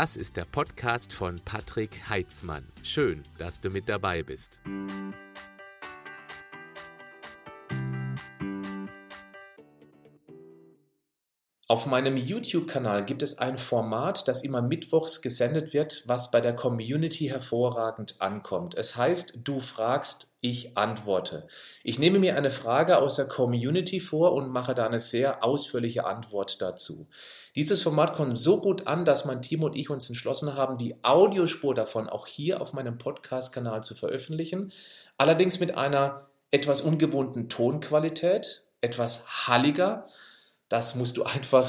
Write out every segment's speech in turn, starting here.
Das ist der Podcast von Patrick Heitzmann. Schön, dass du mit dabei bist. Auf meinem YouTube-Kanal gibt es ein Format, das immer mittwochs gesendet wird, was bei der Community hervorragend ankommt. Es heißt, du fragst, ich antworte. Ich nehme mir eine Frage aus der Community vor und mache da eine sehr ausführliche Antwort dazu. Dieses Format kommt so gut an, dass mein Team und ich uns entschlossen haben, die Audiospur davon auch hier auf meinem Podcast-Kanal zu veröffentlichen. Allerdings mit einer etwas ungewohnten Tonqualität, etwas halliger das musst du einfach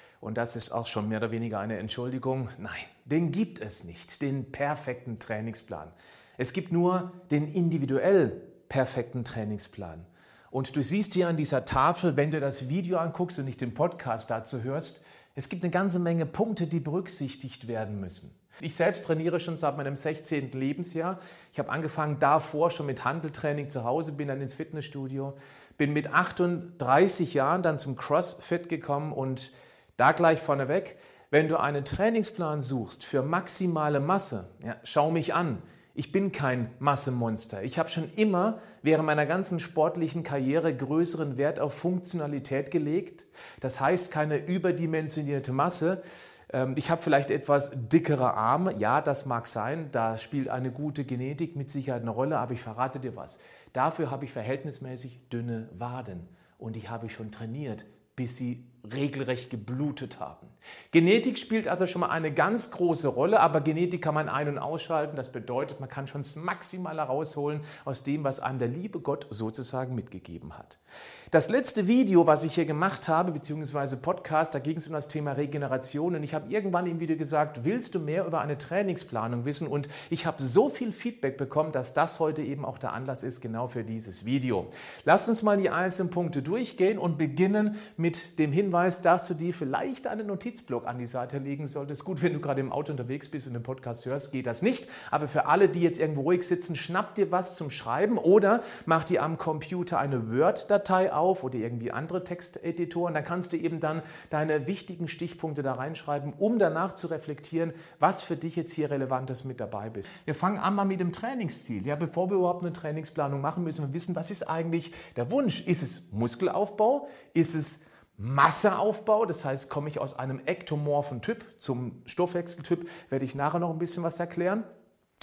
und das ist auch schon mehr oder weniger eine Entschuldigung, nein, den gibt es nicht, den perfekten Trainingsplan. Es gibt nur den individuell perfekten Trainingsplan. Und du siehst hier an dieser Tafel, wenn du das Video anguckst und nicht den Podcast dazu hörst, es gibt eine ganze Menge Punkte, die berücksichtigt werden müssen. Ich selbst trainiere schon seit meinem 16. Lebensjahr. Ich habe angefangen davor schon mit Handeltraining zu Hause, bin dann ins Fitnessstudio, bin mit 38 Jahren dann zum CrossFit gekommen und da gleich vorneweg, wenn du einen Trainingsplan suchst für maximale Masse, ja, schau mich an. Ich bin kein Massemonster. Ich habe schon immer während meiner ganzen sportlichen Karriere größeren Wert auf Funktionalität gelegt. Das heißt keine überdimensionierte Masse, ähm, ich habe vielleicht etwas dickere Arme. Ja, das mag sein. Da spielt eine gute Genetik mit Sicherheit eine Rolle. Aber ich verrate dir was. Dafür habe ich verhältnismäßig dünne Waden. Und die habe ich schon trainiert, bis sie regelrecht geblutet haben. Genetik spielt also schon mal eine ganz große Rolle, aber Genetik kann man ein- und ausschalten. Das bedeutet, man kann schon das Maximale rausholen aus dem, was einem der liebe Gott sozusagen mitgegeben hat. Das letzte Video, was ich hier gemacht habe, beziehungsweise Podcast, da ging es um das Thema Regeneration und ich habe irgendwann im Video gesagt, willst du mehr über eine Trainingsplanung wissen? Und ich habe so viel Feedback bekommen, dass das heute eben auch der Anlass ist, genau für dieses Video. Lass uns mal die einzelnen Punkte durchgehen und beginnen mit dem Hinweis, dass du dir vielleicht einen Notizblock an die Seite legen solltest. Gut, wenn du gerade im Auto unterwegs bist und den Podcast hörst, geht das nicht. Aber für alle, die jetzt irgendwo ruhig sitzen, schnapp dir was zum Schreiben oder mach dir am Computer eine Word-Datei auf auf oder irgendwie andere Texteditoren. Dann kannst du eben dann deine wichtigen Stichpunkte da reinschreiben, um danach zu reflektieren, was für dich jetzt hier Relevantes mit dabei ist. Wir fangen an mal mit dem Trainingsziel. Ja, bevor wir überhaupt eine Trainingsplanung machen, müssen wir wissen, was ist eigentlich der Wunsch? Ist es Muskelaufbau? Ist es Masseaufbau, das heißt, komme ich aus einem ektomorphen Typ zum Stoffwechseltyp, werde ich nachher noch ein bisschen was erklären.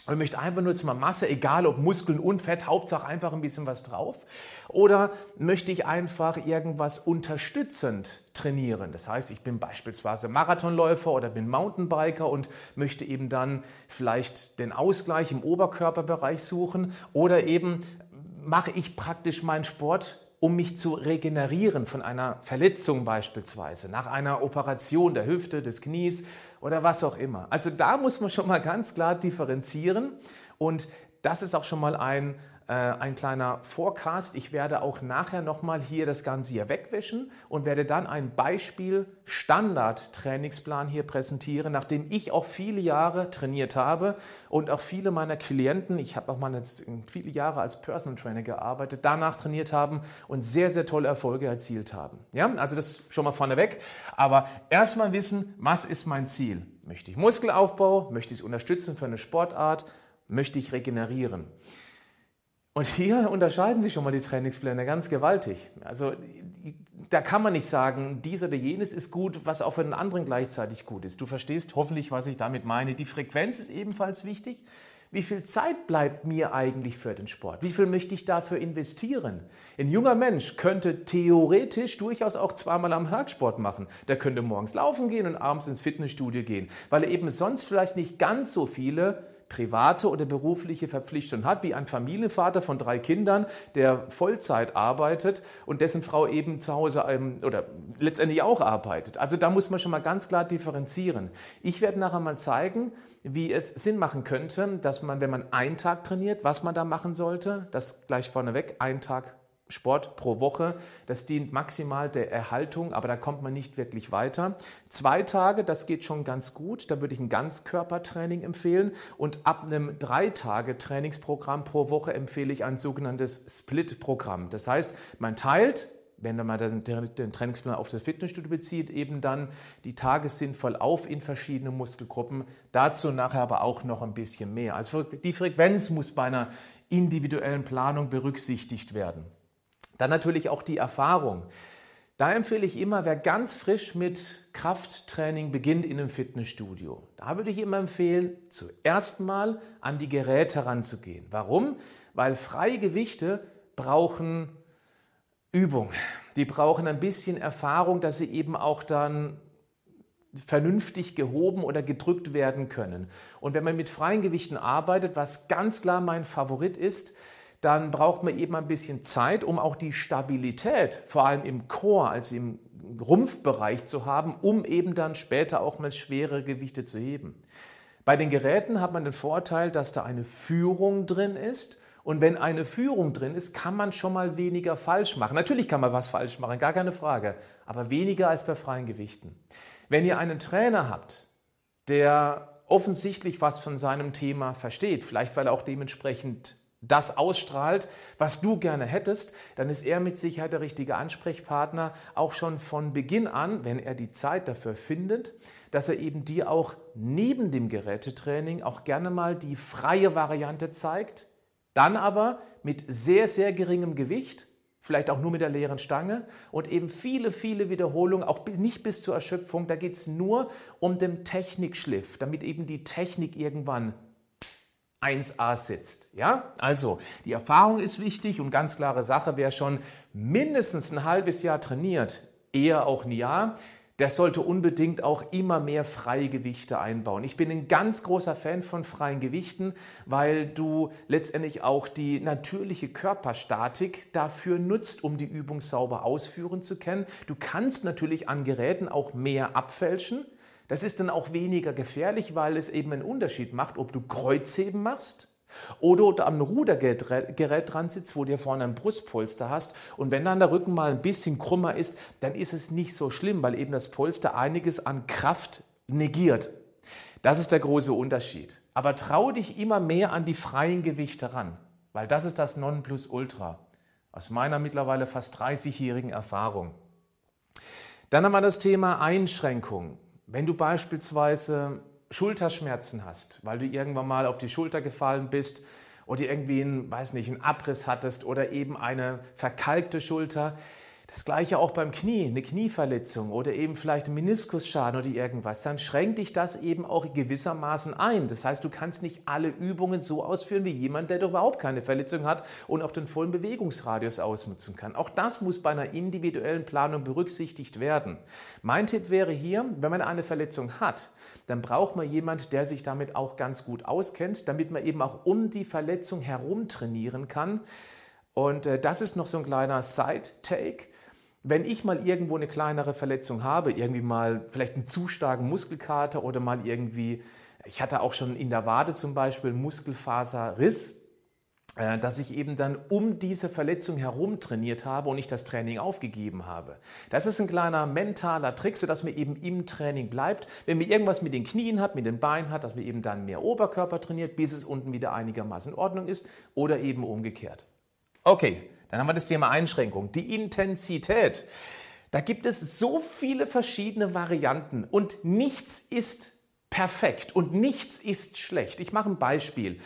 Und möchte einfach nur zu meiner Masse, egal ob Muskeln und Fett, Hauptsache einfach ein bisschen was drauf. Oder möchte ich einfach irgendwas unterstützend trainieren? Das heißt, ich bin beispielsweise Marathonläufer oder bin Mountainbiker und möchte eben dann vielleicht den Ausgleich im Oberkörperbereich suchen. Oder eben mache ich praktisch meinen Sport um mich zu regenerieren von einer Verletzung beispielsweise, nach einer Operation der Hüfte, des Knies oder was auch immer. Also da muss man schon mal ganz klar differenzieren und das ist auch schon mal ein äh, ein kleiner Forecast. Ich werde auch nachher nochmal hier das Ganze hier wegwischen und werde dann ein Beispiel Standard-Trainingsplan hier präsentieren, nachdem ich auch viele Jahre trainiert habe und auch viele meiner Klienten, ich habe auch mal viele Jahre als Personal Trainer gearbeitet, danach trainiert haben und sehr, sehr tolle Erfolge erzielt haben. Ja, also das schon mal vorneweg. Aber erstmal wissen, was ist mein Ziel? Möchte ich Muskelaufbau? Möchte ich es unterstützen für eine Sportart? Möchte ich regenerieren? Und hier unterscheiden sich schon mal die Trainingspläne ganz gewaltig. Also da kann man nicht sagen, dies oder jenes ist gut, was auch für den anderen gleichzeitig gut ist. Du verstehst hoffentlich, was ich damit meine. Die Frequenz ist ebenfalls wichtig. Wie viel Zeit bleibt mir eigentlich für den Sport? Wie viel möchte ich dafür investieren? Ein junger Mensch könnte theoretisch durchaus auch zweimal am Tag Sport machen. Der könnte morgens laufen gehen und abends ins Fitnessstudio gehen, weil er eben sonst vielleicht nicht ganz so viele private oder berufliche Verpflichtungen hat, wie ein Familienvater von drei Kindern, der Vollzeit arbeitet und dessen Frau eben zu Hause ähm, oder letztendlich auch arbeitet. Also da muss man schon mal ganz klar differenzieren. Ich werde nachher mal zeigen, wie es Sinn machen könnte, dass man, wenn man einen Tag trainiert, was man da machen sollte. Das gleich vorneweg, ein Tag Sport pro Woche. Das dient maximal der Erhaltung, aber da kommt man nicht wirklich weiter. Zwei Tage, das geht schon ganz gut. Da würde ich ein Ganzkörpertraining empfehlen. Und ab einem drei Tage Trainingsprogramm pro Woche empfehle ich ein sogenanntes Split-Programm. Das heißt, man teilt wenn man den Trainingsplan auf das Fitnessstudio bezieht, eben dann die Tage sinnvoll auf in verschiedene Muskelgruppen. Dazu nachher aber auch noch ein bisschen mehr. Also die Frequenz muss bei einer individuellen Planung berücksichtigt werden. Dann natürlich auch die Erfahrung. Da empfehle ich immer, wer ganz frisch mit Krafttraining beginnt in einem Fitnessstudio, da würde ich immer empfehlen, zuerst mal an die Geräte heranzugehen. Warum? Weil freie Gewichte brauchen Übung. Die brauchen ein bisschen Erfahrung, dass sie eben auch dann vernünftig gehoben oder gedrückt werden können. Und wenn man mit freien Gewichten arbeitet, was ganz klar mein Favorit ist, dann braucht man eben ein bisschen Zeit, um auch die Stabilität, vor allem im Chor, also im Rumpfbereich zu haben, um eben dann später auch mal schwere Gewichte zu heben. Bei den Geräten hat man den Vorteil, dass da eine Führung drin ist. Und wenn eine Führung drin ist, kann man schon mal weniger falsch machen. Natürlich kann man was falsch machen, gar keine Frage, aber weniger als bei freien Gewichten. Wenn ihr einen Trainer habt, der offensichtlich was von seinem Thema versteht, vielleicht weil er auch dementsprechend das ausstrahlt, was du gerne hättest, dann ist er mit Sicherheit der richtige Ansprechpartner, auch schon von Beginn an, wenn er die Zeit dafür findet, dass er eben dir auch neben dem Gerätetraining auch gerne mal die freie Variante zeigt, dann aber mit sehr, sehr geringem Gewicht, vielleicht auch nur mit der leeren Stange und eben viele, viele Wiederholungen, auch nicht bis zur Erschöpfung. Da geht es nur um den Technikschliff, damit eben die Technik irgendwann 1a sitzt. Ja, also die Erfahrung ist wichtig und ganz klare Sache, wer schon mindestens ein halbes Jahr trainiert, eher auch ein Jahr, der sollte unbedingt auch immer mehr freie Gewichte einbauen. Ich bin ein ganz großer Fan von freien Gewichten, weil du letztendlich auch die natürliche Körperstatik dafür nutzt, um die Übung sauber ausführen zu können. Du kannst natürlich an Geräten auch mehr abfälschen. Das ist dann auch weniger gefährlich, weil es eben einen Unterschied macht, ob du Kreuzheben machst oder am Rudergerät dran sitzt, wo du vorne ein Brustpolster hast. Und wenn dann der Rücken mal ein bisschen krummer ist, dann ist es nicht so schlimm, weil eben das Polster einiges an Kraft negiert. Das ist der große Unterschied. Aber trau dich immer mehr an die freien Gewichte ran, weil das ist das Nonplusultra aus meiner mittlerweile fast 30-jährigen Erfahrung. Dann haben wir das Thema Einschränkung. Wenn du beispielsweise Schulterschmerzen hast, weil du irgendwann mal auf die Schulter gefallen bist oder irgendwie einen, weiß nicht, einen Abriss hattest oder eben eine verkalkte Schulter, das gleiche auch beim Knie, eine Knieverletzung oder eben vielleicht ein Meniskusschaden oder irgendwas, dann schränkt dich das eben auch gewissermaßen ein. Das heißt, du kannst nicht alle Übungen so ausführen wie jemand, der überhaupt keine Verletzung hat und auch den vollen Bewegungsradius ausnutzen kann. Auch das muss bei einer individuellen Planung berücksichtigt werden. Mein Tipp wäre hier, wenn man eine Verletzung hat, dann braucht man jemand, der sich damit auch ganz gut auskennt, damit man eben auch um die Verletzung herum trainieren kann. Und äh, das ist noch so ein kleiner Side-Take wenn ich mal irgendwo eine kleinere Verletzung habe, irgendwie mal vielleicht einen zu starken Muskelkater oder mal irgendwie, ich hatte auch schon in der Wade zum Beispiel einen Muskelfaserriss, äh, dass ich eben dann um diese Verletzung herum trainiert habe und ich das Training aufgegeben habe. Das ist ein kleiner mentaler Trick, sodass man eben im Training bleibt. Wenn man irgendwas mit den Knien hat, mit den Beinen hat, dass man eben dann mehr Oberkörper trainiert, bis es unten wieder einigermaßen in Ordnung ist oder eben umgekehrt. Okay, dann haben wir das Thema Einschränkung. Die Intensität. Da gibt es so viele verschiedene Varianten und nichts ist perfekt und nichts ist schlecht. Ich mache ein Beispiel.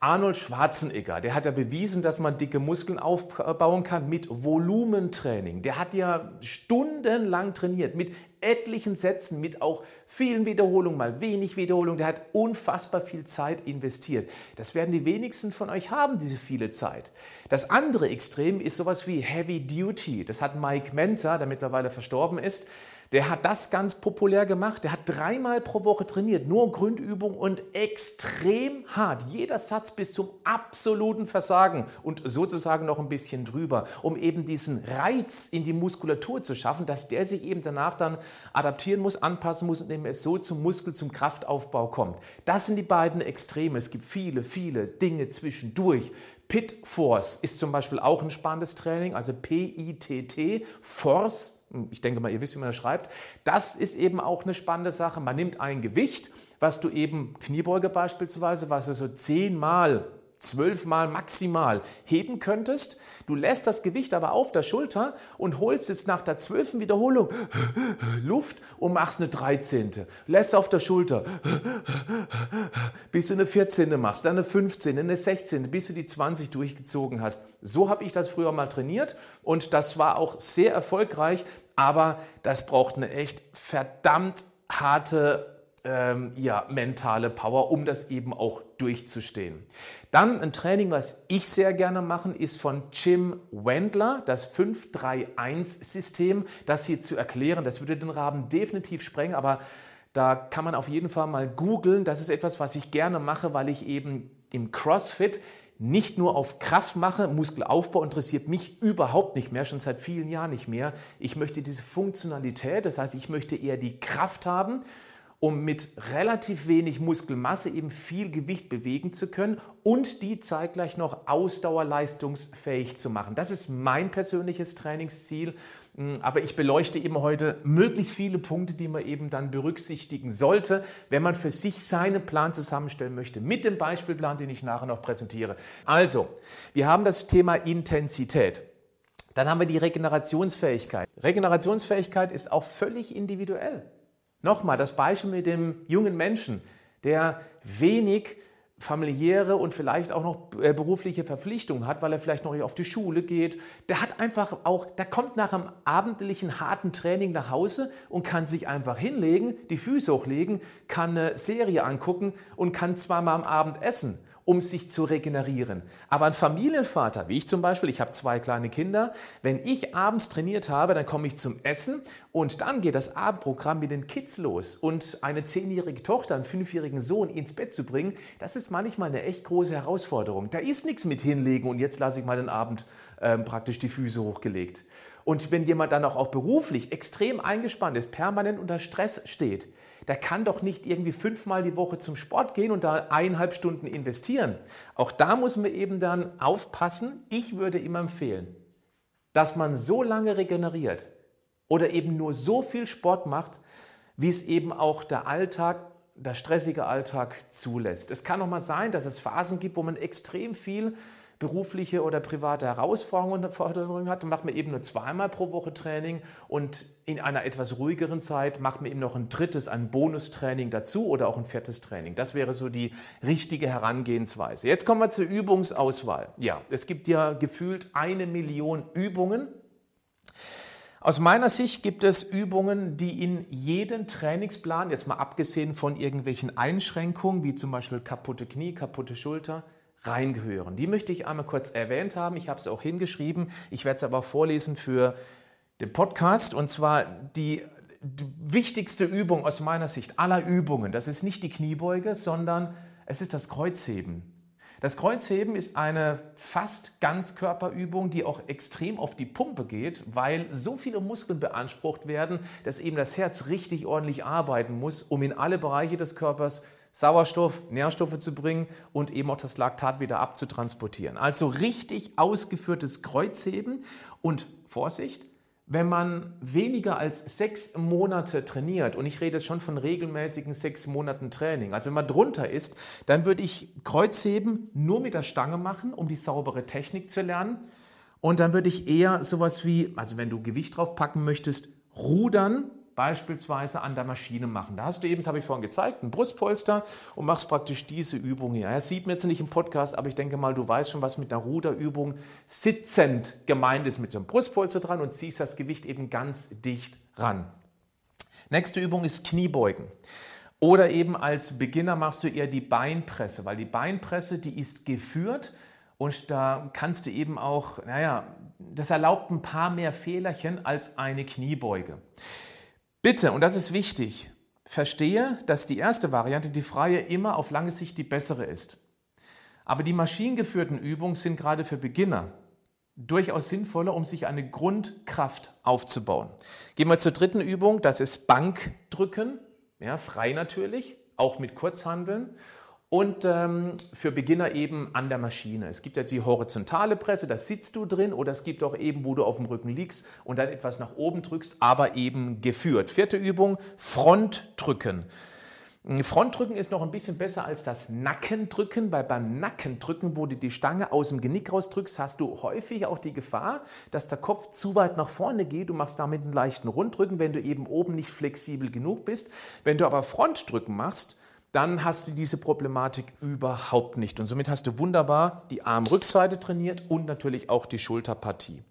Arnold Schwarzenegger, der hat ja bewiesen, dass man dicke Muskeln aufbauen kann mit Volumentraining. Der hat ja stundenlang trainiert mit etlichen Sätzen, mit auch vielen Wiederholungen, mal wenig Wiederholungen. Der hat unfassbar viel Zeit investiert. Das werden die wenigsten von euch haben, diese viele Zeit. Das andere Extrem ist sowas wie Heavy Duty. Das hat Mike Menzer, der mittlerweile verstorben ist, Der hat das ganz populär gemacht. Der hat dreimal pro Woche trainiert, nur Grundübung und extrem hart. Jeder Satz bis zum absoluten Versagen und sozusagen noch ein bisschen drüber, um eben diesen Reiz in die Muskulatur zu schaffen, dass der sich eben danach dann adaptieren muss, anpassen muss und eben es so zum Muskel, zum Kraftaufbau kommt. Das sind die beiden Extreme. Es gibt viele, viele Dinge zwischendurch. Pit Force ist zum Beispiel auch ein spannendes Training, also P-I-T-T, Force ich denke mal, ihr wisst, wie man das schreibt. Das ist eben auch eine spannende Sache. Man nimmt ein Gewicht, was du eben, Kniebeuge beispielsweise, was du so zehnmal, zwölfmal maximal heben könntest. Du lässt das Gewicht aber auf der Schulter und holst jetzt nach der zwölften Wiederholung Luft und machst eine 13. Lässt auf der Schulter, bis du eine 14. machst, dann eine 15, eine 16, bis du die 20 durchgezogen hast. So habe ich das früher mal trainiert und das war auch sehr erfolgreich, aber das braucht eine echt verdammt harte ähm, ja, mentale Power, um das eben auch durchzustehen. Dann ein Training, was ich sehr gerne mache, ist von Jim Wendler, das 531-System. Das hier zu erklären, das würde den Rahmen definitiv sprengen, aber da kann man auf jeden Fall mal googeln. Das ist etwas, was ich gerne mache, weil ich eben im CrossFit nicht nur auf Kraft mache, Muskelaufbau interessiert mich überhaupt nicht mehr, schon seit vielen Jahren nicht mehr. Ich möchte diese Funktionalität, das heißt, ich möchte eher die Kraft haben um mit relativ wenig Muskelmasse eben viel Gewicht bewegen zu können und die zeitgleich noch ausdauerleistungsfähig zu machen. Das ist mein persönliches Trainingsziel. Hm, aber ich beleuchte eben heute möglichst viele Punkte, die man eben dann berücksichtigen sollte, wenn man für sich seinen Plan zusammenstellen möchte, mit dem Beispielplan, den ich nachher noch präsentiere. Also, wir haben das Thema Intensität. Dann haben wir die Regenerationsfähigkeit. Regenerationsfähigkeit ist auch völlig individuell. Nochmal das Beispiel mit dem jungen Menschen, der wenig familiäre und vielleicht auch noch äh, berufliche Verpflichtungen hat, weil er vielleicht noch auf die Schule geht. Der hat einfach auch, der kommt nach einem abendlichen harten Training nach Hause und kann sich einfach hinlegen, die Füße hochlegen, kann eine Serie angucken und kann zweimal am Abend essen um sich zu regenerieren. Aber ein Familienvater, wie ich zum Beispiel, ich habe zwei kleine Kinder, wenn ich abends trainiert habe, dann komme ich zum Essen und dann geht das Abendprogramm mit den Kids los. Und eine zehnjährige Tochter, einen fünfjährigen Sohn ins Bett zu bringen, das ist manchmal eine echt große Herausforderung. Da ist nichts mit hinlegen und jetzt lasse ich mal den Abend äh, praktisch die Füße hochgelegt. Und wenn jemand dann auch, auch beruflich extrem eingespannt ist, permanent unter Stress steht, der kann doch nicht irgendwie fünfmal die Woche zum Sport gehen und da eineinhalb Stunden investieren. Auch da muss man eben dann aufpassen. Ich würde ihm empfehlen, dass man so lange regeneriert oder eben nur so viel Sport macht, wie es eben auch der Alltag, der stressige Alltag zulässt. Es kann auch mal sein, dass es Phasen gibt, wo man extrem viel berufliche oder private Herausforderungen hat, dann macht man eben nur zweimal pro Woche Training und in einer etwas ruhigeren Zeit macht man eben noch ein drittes, ein Bonustraining dazu oder auch ein viertes Training. Das wäre so die richtige Herangehensweise. Jetzt kommen wir zur Übungsauswahl. Ja, es gibt ja gefühlt eine Million Übungen. Aus meiner Sicht gibt es Übungen, die in jeden Trainingsplan, jetzt mal abgesehen von irgendwelchen Einschränkungen, wie zum Beispiel kaputte Knie, kaputte Schulter, reingehören. Die möchte ich einmal kurz erwähnt haben. Ich habe es auch hingeschrieben. Ich werde es aber vorlesen für den Podcast. Und zwar die, die wichtigste Übung aus meiner Sicht aller Übungen. Das ist nicht die Kniebeuge, sondern es ist das Kreuzheben. Das Kreuzheben ist eine fast Ganzkörperübung, die auch extrem auf die Pumpe geht, weil so viele Muskeln beansprucht werden, dass eben das Herz richtig ordentlich arbeiten muss, um in alle Bereiche des Körpers Sauerstoff, Nährstoffe zu bringen und eben auch das Laktat wieder abzutransportieren. Also richtig ausgeführtes Kreuzheben und Vorsicht, wenn man weniger als sechs Monate trainiert, und ich rede jetzt schon von regelmäßigen sechs Monaten Training, also wenn man drunter ist, dann würde ich Kreuzheben nur mit der Stange machen, um die saubere Technik zu lernen. Und dann würde ich eher sowas wie, also wenn du Gewicht drauf packen möchtest, rudern beispielsweise an der Maschine machen. Da hast du eben, das habe ich vorhin gezeigt, ein Brustpolster und machst praktisch diese Übung hier. Das sieht man jetzt nicht im Podcast, aber ich denke mal, du weißt schon, was mit einer Ruderübung sitzend gemeint ist, mit so einem Brustpolster dran und ziehst das Gewicht eben ganz dicht ran. Nächste Übung ist Kniebeugen. Oder eben als Beginner machst du eher die Beinpresse, weil die Beinpresse, die ist geführt und da kannst du eben auch, naja, das erlaubt ein paar mehr Fehlerchen als eine Kniebeuge. Bitte, und das ist wichtig, verstehe, dass die erste Variante, die freie, immer auf lange Sicht die bessere ist. Aber die maschinengeführten Übungen sind gerade für Beginner durchaus sinnvoller, um sich eine Grundkraft aufzubauen. Gehen wir zur dritten Übung, das ist Bankdrücken, ja, frei natürlich, auch mit Kurzhandeln und ähm, für Beginner eben an der Maschine. Es gibt jetzt die horizontale Presse, da sitzt du drin, oder es gibt auch eben, wo du auf dem Rücken liegst und dann etwas nach oben drückst, aber eben geführt. Vierte Übung, Frontdrücken. Frontdrücken ist noch ein bisschen besser als das Nackendrücken, weil beim Nackendrücken, wo du die Stange aus dem Genick rausdrückst, hast du häufig auch die Gefahr, dass der Kopf zu weit nach vorne geht. Du machst damit einen leichten Rundrücken, wenn du eben oben nicht flexibel genug bist. Wenn du aber Frontdrücken machst, dann hast du diese Problematik überhaupt nicht. Und somit hast du wunderbar die Armrückseite trainiert und natürlich auch die Schulterpartie.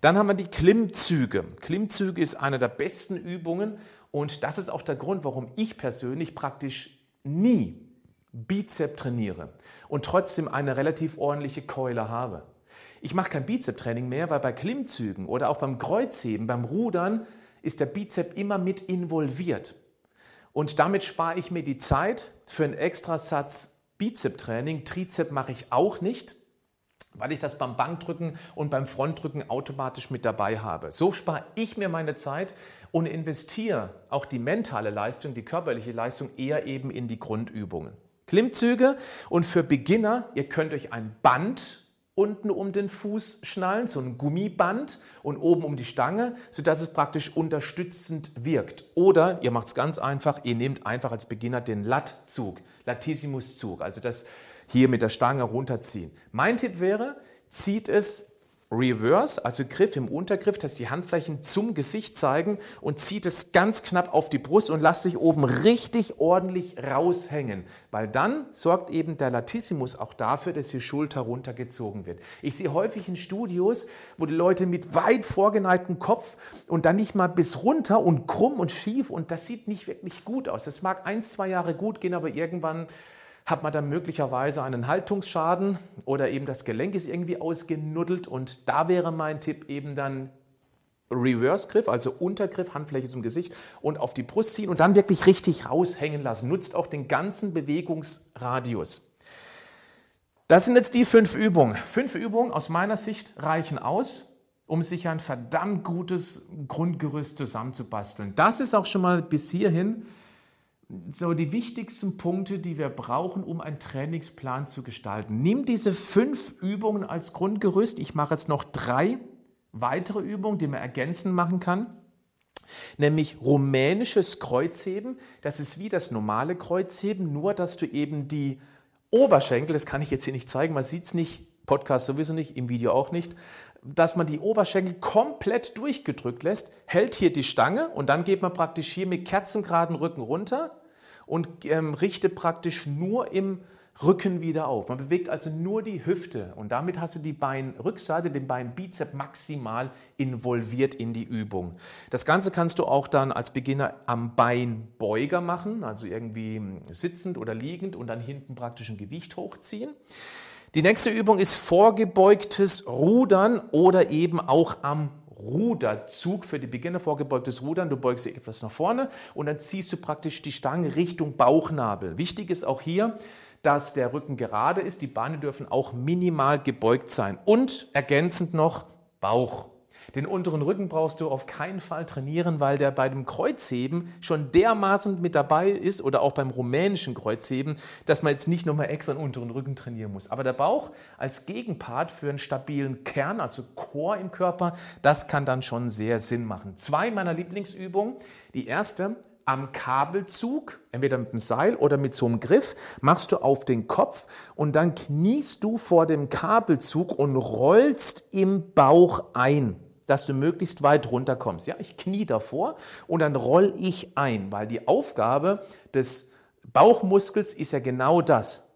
Dann haben wir die Klimmzüge. Klimmzüge ist eine der besten Übungen und das ist auch der Grund, warum ich persönlich praktisch nie Bizep trainiere und trotzdem eine relativ ordentliche Keule habe. Ich mache kein Bizep-Training mehr, weil bei Klimmzügen oder auch beim Kreuzheben, beim Rudern ist der Bizep immer mit involviert. Und damit spare ich mir die Zeit für einen Extrasatz Bizep-Training. Trizep mache ich auch nicht, weil ich das beim Bankdrücken und beim Frontdrücken automatisch mit dabei habe. So spare ich mir meine Zeit und investiere auch die mentale Leistung, die körperliche Leistung eher eben in die Grundübungen. Klimmzüge und für Beginner, ihr könnt euch ein Band unten um den Fuß schnallen, so ein Gummiband und oben um die Stange, sodass es praktisch unterstützend wirkt. Oder ihr macht es ganz einfach, ihr nehmt einfach als Beginner den Lattzug, Latissimuszug, also das hier mit der Stange runterziehen. Mein Tipp wäre, zieht es Reverse, also Griff im Untergriff, dass die Handflächen zum Gesicht zeigen und zieht es ganz knapp auf die Brust und lasst dich oben richtig ordentlich raushängen, weil dann sorgt eben der Latissimus auch dafür, dass die Schulter runtergezogen wird. Ich sehe häufig in Studios, wo die Leute mit weit vorgeneigtem Kopf und dann nicht mal bis runter und krumm und schief und das sieht nicht wirklich gut aus. Das mag ein, zwei Jahre gut gehen, aber irgendwann hat man dann möglicherweise einen Haltungsschaden oder eben das Gelenk ist irgendwie ausgenuddelt und da wäre mein Tipp eben dann Reverse-Griff, also Untergriff, Handfläche zum Gesicht und auf die Brust ziehen und dann wirklich richtig raushängen lassen. Nutzt auch den ganzen Bewegungsradius. Das sind jetzt die fünf Übungen. Fünf Übungen aus meiner Sicht reichen aus, um sich ein verdammt gutes Grundgerüst zusammenzubasteln. Das ist auch schon mal bis hierhin so die wichtigsten Punkte, die wir brauchen, um einen Trainingsplan zu gestalten. Nimm diese fünf Übungen als Grundgerüst. Ich mache jetzt noch drei weitere Übungen, die man ergänzend machen kann. Nämlich rumänisches Kreuzheben. Das ist wie das normale Kreuzheben, nur dass du eben die Oberschenkel, das kann ich jetzt hier nicht zeigen, man sieht es nicht, Podcast sowieso nicht, im Video auch nicht, dass man die Oberschenkel komplett durchgedrückt lässt, hält hier die Stange und dann geht man praktisch hier mit kerzengeraden Rücken runter und ähm, richtet praktisch nur im Rücken wieder auf. Man bewegt also nur die Hüfte und damit hast du die Beinrückseite, den Beinbizep maximal involviert in die Übung. Das Ganze kannst du auch dann als Beginner am Beinbeuger machen, also irgendwie sitzend oder liegend und dann hinten praktisch ein Gewicht hochziehen. Die nächste Übung ist vorgebeugtes Rudern oder eben auch am Ruderzug für die Beginner vorgebeugtes Rudern. Du beugst dich etwas nach vorne und dann ziehst du praktisch die Stange Richtung Bauchnabel. Wichtig ist auch hier, dass der Rücken gerade ist. Die Beine dürfen auch minimal gebeugt sein. Und ergänzend noch Bauch. Den unteren Rücken brauchst du auf keinen Fall trainieren, weil der bei dem Kreuzheben schon dermaßen mit dabei ist oder auch beim rumänischen Kreuzheben, dass man jetzt nicht nochmal extra den unteren Rücken trainieren muss. Aber der Bauch als Gegenpart für einen stabilen Kern, also Chor im Körper, das kann dann schon sehr Sinn machen. Zwei meiner Lieblingsübungen. Die erste, am Kabelzug, entweder mit dem Seil oder mit so einem Griff, machst du auf den Kopf und dann kniest du vor dem Kabelzug und rollst im Bauch ein dass du möglichst weit runterkommst. Ja, ich knie davor und dann roll ich ein, weil die Aufgabe des Bauchmuskels ist ja genau das.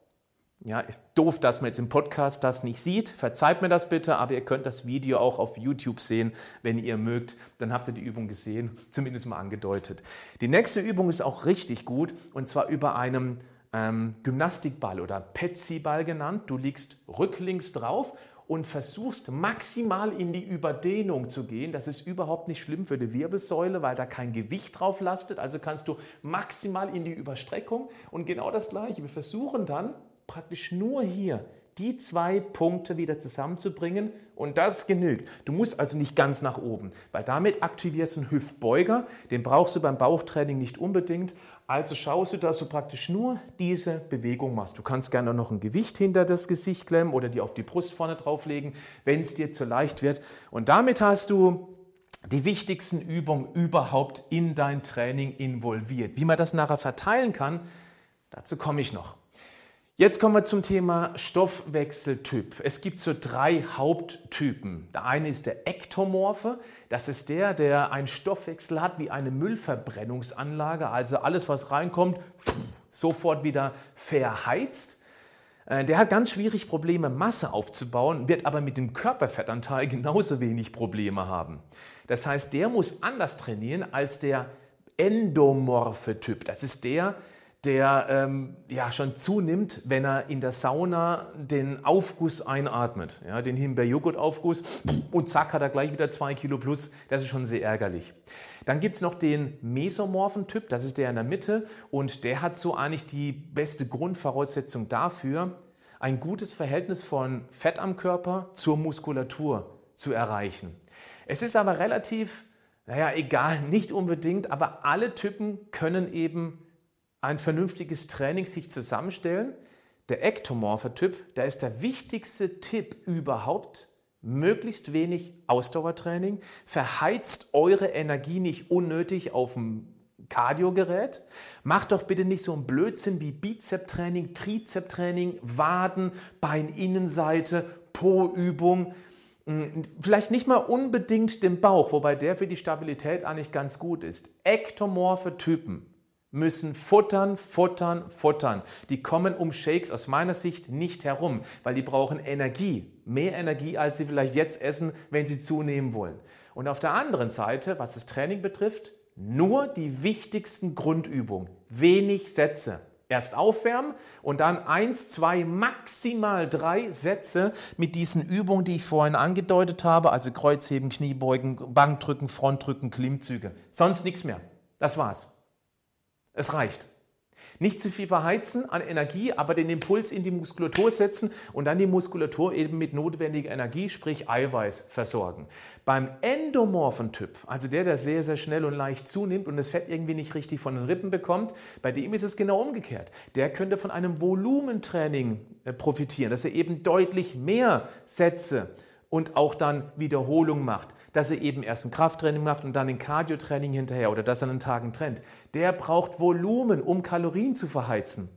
Ja, ist doof, dass man jetzt im Podcast das nicht sieht. Verzeiht mir das bitte, aber ihr könnt das Video auch auf YouTube sehen, wenn ihr mögt. Dann habt ihr die Übung gesehen, zumindest mal angedeutet. Die nächste Übung ist auch richtig gut und zwar über einem ähm, Gymnastikball oder Petsy-Ball genannt. Du liegst rücklings drauf und versuchst maximal in die Überdehnung zu gehen. Das ist überhaupt nicht schlimm für die Wirbelsäule, weil da kein Gewicht drauf lastet. Also kannst du maximal in die Überstreckung und genau das gleiche. Wir versuchen dann praktisch nur hier die zwei Punkte wieder zusammenzubringen und das genügt. Du musst also nicht ganz nach oben, weil damit aktivierst du einen Hüftbeuger, den brauchst du beim Bauchtraining nicht unbedingt. Also schaust du, dass du praktisch nur diese Bewegung machst. Du kannst gerne noch ein Gewicht hinter das Gesicht klemmen oder die auf die Brust vorne drauflegen, wenn es dir zu leicht wird. Und damit hast du die wichtigsten Übungen überhaupt in dein Training involviert. Wie man das nachher verteilen kann, dazu komme ich noch. Jetzt kommen wir zum Thema Stoffwechseltyp. Es gibt so drei Haupttypen. Der eine ist der Ektomorphe. Das ist der, der einen Stoffwechsel hat wie eine Müllverbrennungsanlage. Also alles, was reinkommt, sofort wieder verheizt. Äh, der hat ganz schwierig Probleme, Masse aufzubauen, wird aber mit dem Körperfettanteil genauso wenig Probleme haben. Das heißt, der muss anders trainieren als der endomorphe Typ. Das ist der, der ähm, ja schon zunimmt, wenn er in der Sauna den Aufguss einatmet, ja, den Himbeerjoghurt-Aufguss und zack hat er gleich wieder zwei Kilo plus. Das ist schon sehr ärgerlich. Dann gibt es noch den mesomorphen Typ, das ist der in der Mitte und der hat so eigentlich die beste Grundvoraussetzung dafür, ein gutes Verhältnis von Fett am Körper zur Muskulatur zu erreichen. Es ist aber relativ, naja, egal, nicht unbedingt, aber alle Typen können eben ein vernünftiges Training sich zusammenstellen. Der ektomorphe Typ, der ist der wichtigste Tipp überhaupt. Möglichst wenig Ausdauertraining. Verheizt eure Energie nicht unnötig auf dem Kardiogerät. Macht doch bitte nicht so einen Blödsinn wie Bizeptraining, Trizeptraining, Waden, Beininnenseite, Po-Übung. Hm, vielleicht nicht mal unbedingt den Bauch, wobei der für die Stabilität eigentlich ganz gut ist. Ektomorphe Typen müssen futtern, futtern, futtern. Die kommen um Shakes aus meiner Sicht nicht herum, weil die brauchen Energie, mehr Energie, als sie vielleicht jetzt essen, wenn sie zunehmen wollen. Und auf der anderen Seite, was das Training betrifft, nur die wichtigsten Grundübungen, wenig Sätze. Erst aufwärmen und dann eins, zwei, maximal drei Sätze mit diesen Übungen, die ich vorhin angedeutet habe, also Kreuzheben, Kniebeugen, Bankdrücken, Frontdrücken, Klimmzüge. Sonst nichts mehr. Das war's. Es reicht. Nicht zu viel verheizen an Energie, aber den Impuls in die Muskulatur setzen und dann die Muskulatur eben mit notwendiger Energie, sprich Eiweiß, versorgen. Beim endomorphen Typ, also der, der sehr, sehr schnell und leicht zunimmt und das Fett irgendwie nicht richtig von den Rippen bekommt, bei dem ist es genau umgekehrt. Der könnte von einem Volumentraining äh, profitieren, dass er eben deutlich mehr Sätze und auch dann Wiederholung macht, dass er eben erst ein Krafttraining macht und dann ein Cardiotraining hinterher oder dass er einen Tagen trennt. Der braucht Volumen, um Kalorien zu verheizen.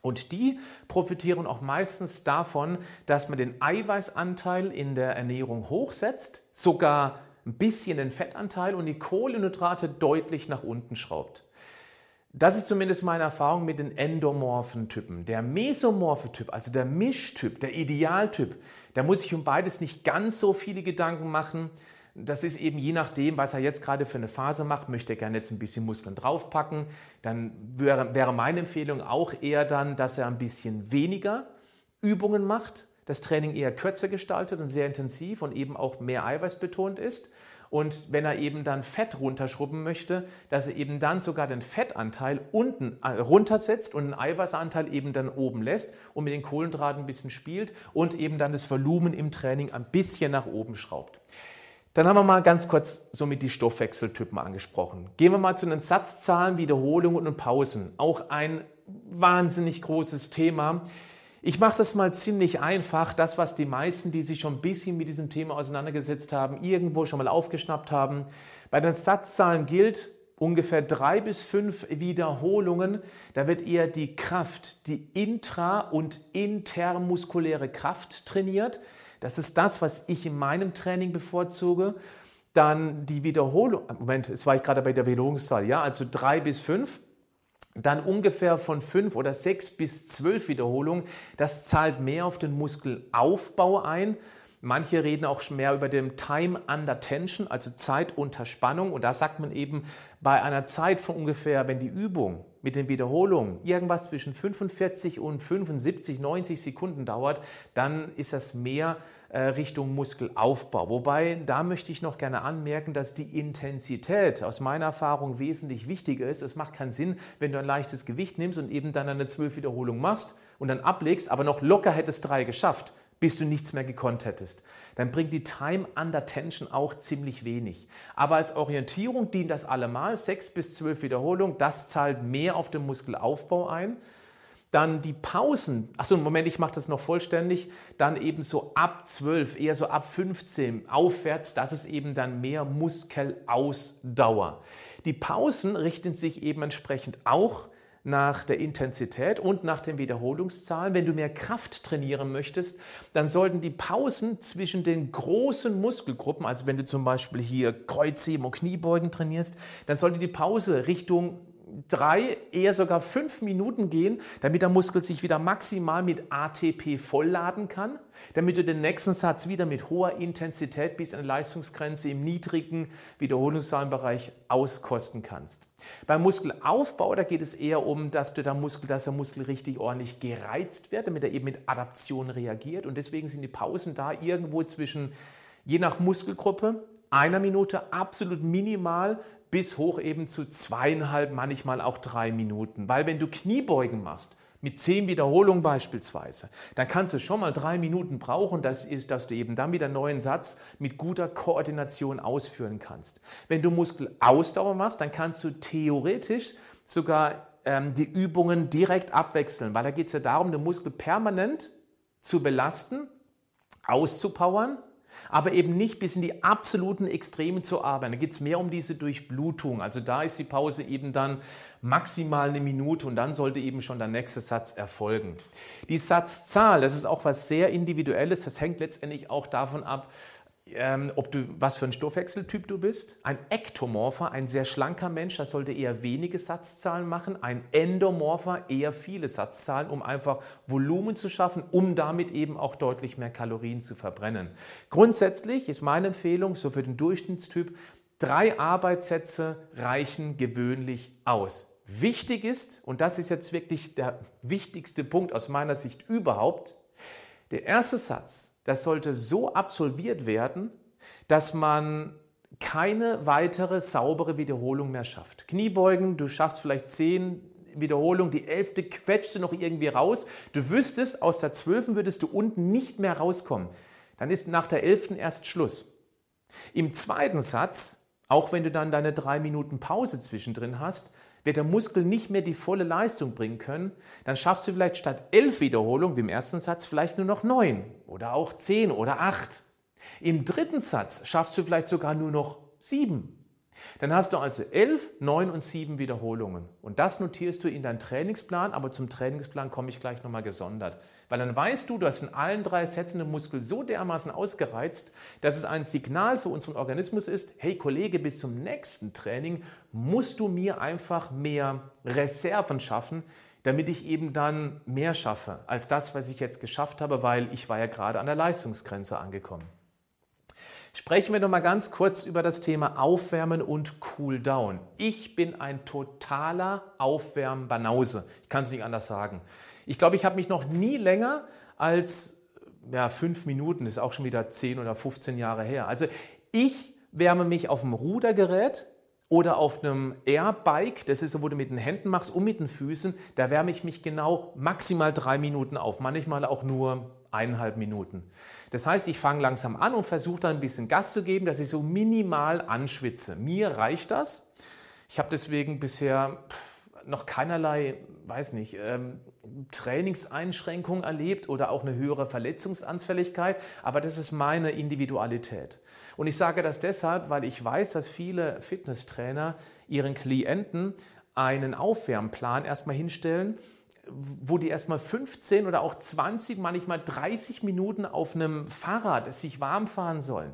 Und die profitieren auch meistens davon, dass man den Eiweißanteil in der Ernährung hochsetzt, sogar ein bisschen den Fettanteil und die Kohlenhydrate deutlich nach unten schraubt. Das ist zumindest meine Erfahrung mit den endomorphen Typen. Der mesomorphe Typ, also der Mischtyp, der Idealtyp, da muss ich um beides nicht ganz so viele Gedanken machen. Das ist eben je nachdem, was er jetzt gerade für eine Phase macht. Möchte er gerne jetzt ein bisschen Muskeln draufpacken, dann wäre, wäre meine Empfehlung auch eher dann, dass er ein bisschen weniger Übungen macht, das Training eher kürzer gestaltet und sehr intensiv und eben auch mehr Eiweiß betont ist. Und wenn er eben dann Fett runterschrubben möchte, dass er eben dann sogar den Fettanteil unten äh, runtersetzt und den Eiweißanteil eben dann oben lässt und mit den Kohlenhydraten ein bisschen spielt und eben dann das Volumen im Training ein bisschen nach oben schraubt. Dann haben wir mal ganz kurz somit die Stoffwechseltypen angesprochen. Gehen wir mal zu den Satzzahlen, Wiederholungen und Pausen. Auch ein wahnsinnig großes Thema. Ich mache es mal ziemlich einfach. Das, was die meisten, die sich schon ein bisschen mit diesem Thema auseinandergesetzt haben, irgendwo schon mal aufgeschnappt haben. Bei den Satzzahlen gilt ungefähr drei bis fünf Wiederholungen. Da wird eher die Kraft, die intra- und intermuskuläre Kraft trainiert. Das ist das, was ich in meinem Training bevorzuge. Dann die Wiederholung, Moment, jetzt war ich gerade bei der Wiederholungszahl, ja, also drei bis fünf dann ungefähr von fünf oder sechs bis zwölf Wiederholungen. Das zahlt mehr auf den Muskelaufbau ein. Manche reden auch mehr über den Time under Tension, also Zeit unter Spannung. Und da sagt man eben, bei einer Zeit von ungefähr, wenn die Übung mit den Wiederholungen irgendwas zwischen 45 und 75, 90 Sekunden dauert, dann ist das mehr Richtung Muskelaufbau. Wobei, da möchte ich noch gerne anmerken, dass die Intensität aus meiner Erfahrung wesentlich wichtiger ist. Es macht keinen Sinn, wenn du ein leichtes Gewicht nimmst und eben dann eine 12 Wiederholung machst und dann ablegst, aber noch locker hättest drei geschafft bis du nichts mehr gekonnt hättest. Dann bringt die Time under Tension auch ziemlich wenig. Aber als Orientierung dient das allemal. Sechs bis zwölf Wiederholungen, das zahlt mehr auf den Muskelaufbau ein. Dann die Pausen, achso, Moment, ich mache das noch vollständig, dann eben so ab 12, eher so ab 15 aufwärts, das ist eben dann mehr Muskelausdauer. Die Pausen richten sich eben entsprechend auch nach der Intensität und nach den Wiederholungszahlen. Wenn du mehr Kraft trainieren möchtest, dann sollten die Pausen zwischen den großen Muskelgruppen, also wenn du zum Beispiel hier Kreuzheben und Kniebeugen trainierst, dann sollte die Pause Richtung drei, eher sogar fünf Minuten gehen, damit der Muskel sich wieder maximal mit ATP vollladen kann, damit du den nächsten Satz wieder mit hoher Intensität bis an die Leistungsgrenze im niedrigen Wiederholungszahlenbereich auskosten kannst. Beim Muskelaufbau, da geht es eher um, dass, der Muskel, dass der Muskel richtig ordentlich gereizt wird, damit er eben mit Adaption reagiert. Und deswegen sind die Pausen da irgendwo zwischen, je nach Muskelgruppe, einer Minute absolut minimal bis hoch eben zu zweieinhalb, manchmal auch drei Minuten. Weil wenn du Kniebeugen machst, mit zehn Wiederholungen beispielsweise, dann kannst du schon mal drei Minuten brauchen. Das ist, dass du eben dann wieder einen neuen Satz mit guter Koordination ausführen kannst. Wenn du Muskelausdauer machst, dann kannst du theoretisch sogar ähm, die Übungen direkt abwechseln, weil da geht es ja darum, den Muskel permanent zu belasten, auszupowern aber eben nicht bis in die absoluten Extremen zu arbeiten. Da geht es mehr um diese Durchblutung. Also da ist die Pause eben dann maximal eine Minute und dann sollte eben schon der nächste Satz erfolgen. Die Satzzahl, das ist auch was sehr Individuelles. Das hängt letztendlich auch davon ab, ähm, ob du, was für ein Stoffwechseltyp du bist. Ein Ektomorpher, ein sehr schlanker Mensch, das sollte eher wenige Satzzahlen machen. Ein Endomorpher eher viele Satzzahlen, um einfach Volumen zu schaffen, um damit eben auch deutlich mehr Kalorien zu verbrennen. Grundsätzlich ist meine Empfehlung, so für den Durchschnittstyp, drei Arbeitssätze reichen gewöhnlich aus. Wichtig ist, und das ist jetzt wirklich der wichtigste Punkt aus meiner Sicht überhaupt, der erste Satz das sollte so absolviert werden, dass man keine weitere saubere Wiederholung mehr schafft. Kniebeugen, du schaffst vielleicht zehn Wiederholungen, die elfte quetschst du noch irgendwie raus. Du wüsstest, aus der zwölften würdest du unten nicht mehr rauskommen. Dann ist nach der elften erst Schluss. Im zweiten Satz, auch wenn du dann deine drei Minuten Pause zwischendrin hast, wird der Muskel nicht mehr die volle Leistung bringen können, dann schaffst du vielleicht statt elf Wiederholungen wie im ersten Satz vielleicht nur noch neun oder auch zehn oder acht. Im dritten Satz schaffst du vielleicht sogar nur noch sieben. Dann hast du also elf, neun und sieben Wiederholungen. Und das notierst du in deinen Trainingsplan, aber zum Trainingsplan komme ich gleich nochmal gesondert. Weil dann weißt du, du hast in allen drei Sätzen den Muskel so dermaßen ausgereizt, dass es ein Signal für unseren Organismus ist, hey Kollege, bis zum nächsten Training musst du mir einfach mehr Reserven schaffen, damit ich eben dann mehr schaffe als das, was ich jetzt geschafft habe, weil ich war ja gerade an der Leistungsgrenze angekommen. Sprechen wir noch mal ganz kurz über das Thema Aufwärmen und Cooldown. Ich bin ein totaler Aufwärmbanause. Ich kann es nicht anders sagen. Ich glaube, ich habe mich noch nie länger als ja, fünf Minuten, ist auch schon wieder zehn oder 15 Jahre her. Also ich wärme mich auf dem Rudergerät oder auf einem Airbike, das ist so, wo du mit den Händen machst und mit den Füßen, da wärme ich mich genau maximal drei Minuten auf, manchmal auch nur eineinhalb Minuten. Das heißt, ich fange langsam an und versuche dann ein bisschen Gas zu geben, dass ich so minimal anschwitze. Mir reicht das. Ich habe deswegen bisher noch keinerlei weiß nicht, ähm, Trainingseinschränkungen erlebt oder auch eine höhere Verletzungsanfälligkeit, aber das ist meine Individualität. Und ich sage das deshalb, weil ich weiß, dass viele Fitnesstrainer ihren Klienten einen Aufwärmplan erstmal hinstellen, wo die erstmal 15 oder auch 20, manchmal 30 Minuten auf einem Fahrrad sich warm fahren sollen.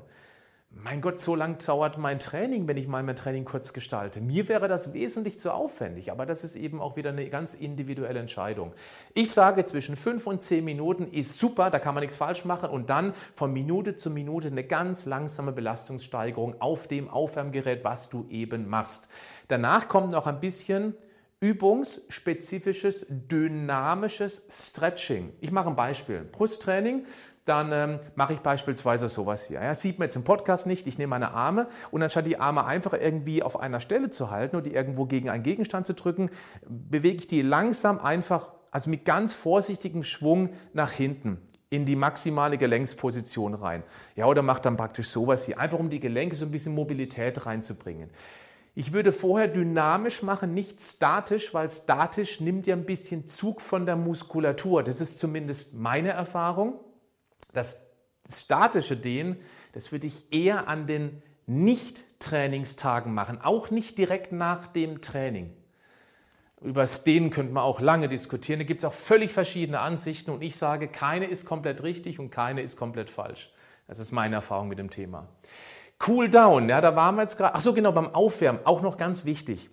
Mein Gott, so lang dauert mein Training, wenn ich mal mein Training kurz gestalte. Mir wäre das wesentlich zu aufwendig, aber das ist eben auch wieder eine ganz individuelle Entscheidung. Ich sage, zwischen fünf und zehn Minuten ist super, da kann man nichts falsch machen und dann von Minute zu Minute eine ganz langsame Belastungssteigerung auf dem Aufwärmgerät, was du eben machst. Danach kommt noch ein bisschen übungsspezifisches, dynamisches Stretching. Ich mache ein Beispiel. Brusttraining dann ähm, mache ich beispielsweise sowas hier. Ja, sieht man jetzt im Podcast nicht, ich nehme meine Arme und anstatt die Arme einfach irgendwie auf einer Stelle zu halten und die irgendwo gegen einen Gegenstand zu drücken, bewege ich die langsam einfach, also mit ganz vorsichtigem Schwung nach hinten in die maximale Gelenksposition rein. Ja, oder macht dann praktisch sowas hier, einfach um die Gelenke so ein bisschen Mobilität reinzubringen. Ich würde vorher dynamisch machen, nicht statisch, weil statisch nimmt ja ein bisschen Zug von der Muskulatur. Das ist zumindest meine Erfahrung. Das statische Dehnen, das würde ich eher an den Nicht-Trainingstagen machen, auch nicht direkt nach dem Training. Über das Dehnen könnte man auch lange diskutieren. Da gibt es auch völlig verschiedene Ansichten und ich sage, keine ist komplett richtig und keine ist komplett falsch. Das ist meine Erfahrung mit dem Thema. Cool Down, ja, da waren wir jetzt gerade. Ach so, genau, beim Aufwärmen, auch noch ganz wichtig.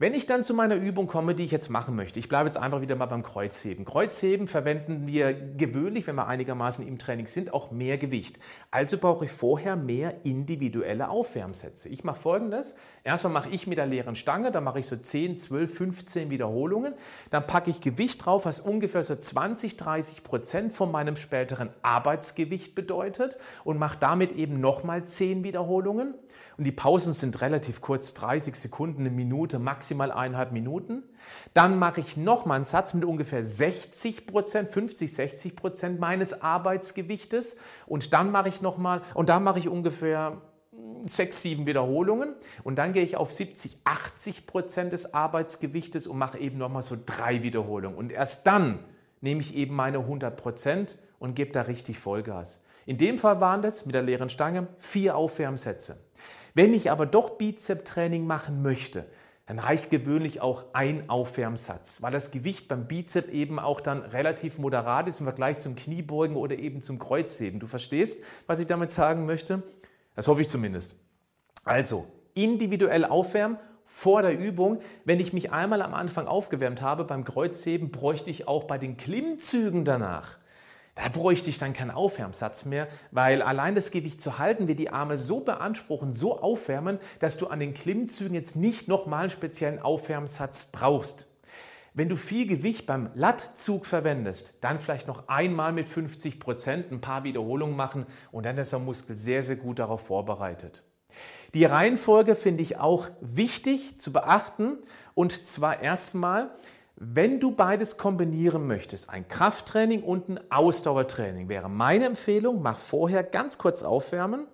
Wenn ich dann zu meiner Übung komme, die ich jetzt machen möchte, ich bleibe jetzt einfach wieder mal beim Kreuzheben. Kreuzheben verwenden wir gewöhnlich, wenn wir einigermaßen im Training sind, auch mehr Gewicht. Also brauche ich vorher mehr individuelle Aufwärmsätze. Ich mache folgendes. Erstmal mache ich mit der leeren Stange, da mache ich so 10, 12, 15 Wiederholungen. Dann packe ich Gewicht drauf, was ungefähr so 20, 30 Prozent von meinem späteren Arbeitsgewicht bedeutet und mache damit eben nochmal 10 Wiederholungen. Und die Pausen sind relativ kurz, 30 Sekunden, eine Minute, maximal eineinhalb Minuten. Dann mache ich nochmal einen Satz mit ungefähr 60 Prozent, 50, 60 Prozent meines Arbeitsgewichtes. Und dann mache ich nochmal, und da mache ich ungefähr sechs, sieben Wiederholungen und dann gehe ich auf 70, 80 Prozent des Arbeitsgewichtes und mache eben nochmal so drei Wiederholungen. Und erst dann nehme ich eben meine 100 Prozent und gebe da richtig Vollgas. In dem Fall waren das mit der leeren Stange vier Aufwärmsätze. Wenn ich aber doch Bizep-Training machen möchte, dann reicht gewöhnlich auch ein Aufwärmsatz, weil das Gewicht beim Bizep eben auch dann relativ moderat ist im Vergleich zum Kniebeugen oder eben zum Kreuzheben. Du verstehst, was ich damit sagen möchte? Das hoffe ich zumindest. Also, individuell aufwärmen vor der Übung. Wenn ich mich einmal am Anfang aufgewärmt habe beim Kreuzheben, bräuchte ich auch bei den Klimmzügen danach. Da bräuchte ich dann keinen Aufwärmsatz mehr, weil allein das Gewicht zu halten, wir die Arme so beanspruchen, so aufwärmen, dass du an den Klimmzügen jetzt nicht nochmal einen speziellen Aufwärmsatz brauchst. Wenn du viel Gewicht beim Lattzug verwendest, dann vielleicht noch einmal mit 50 Prozent ein paar Wiederholungen machen und dann ist der Muskel sehr, sehr gut darauf vorbereitet. Die Reihenfolge finde ich auch wichtig zu beachten und zwar erstmal, wenn du beides kombinieren möchtest, ein Krafttraining und ein Ausdauertraining, wäre meine Empfehlung, mach vorher ganz kurz aufwärmen,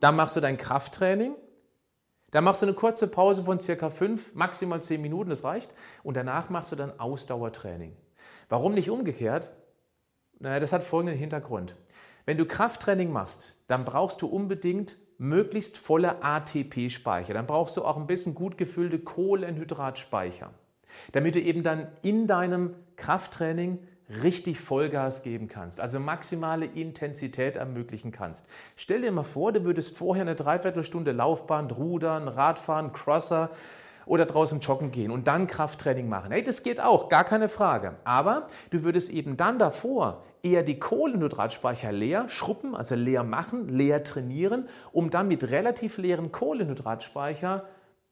dann machst du dein Krafttraining dann machst du eine kurze Pause von circa fünf, maximal zehn Minuten, das reicht. Und danach machst du dann Ausdauertraining. Warum nicht umgekehrt? Naja, das hat folgenden Hintergrund. Wenn du Krafttraining machst, dann brauchst du unbedingt möglichst volle ATP-Speicher. Dann brauchst du auch ein bisschen gut gefüllte Kohlenhydratspeicher, damit du eben dann in deinem Krafttraining richtig Vollgas geben kannst, also maximale Intensität ermöglichen kannst. Stell dir mal vor, du würdest vorher eine Dreiviertelstunde Laufbahn, Rudern, Radfahren, Crosser oder draußen joggen gehen und dann Krafttraining machen. Hey, das geht auch, gar keine Frage. Aber du würdest eben dann davor eher die Kohlenhydratspeicher leer schruppen, also leer machen, leer trainieren, um dann mit relativ leeren Kohlenhydratspeicher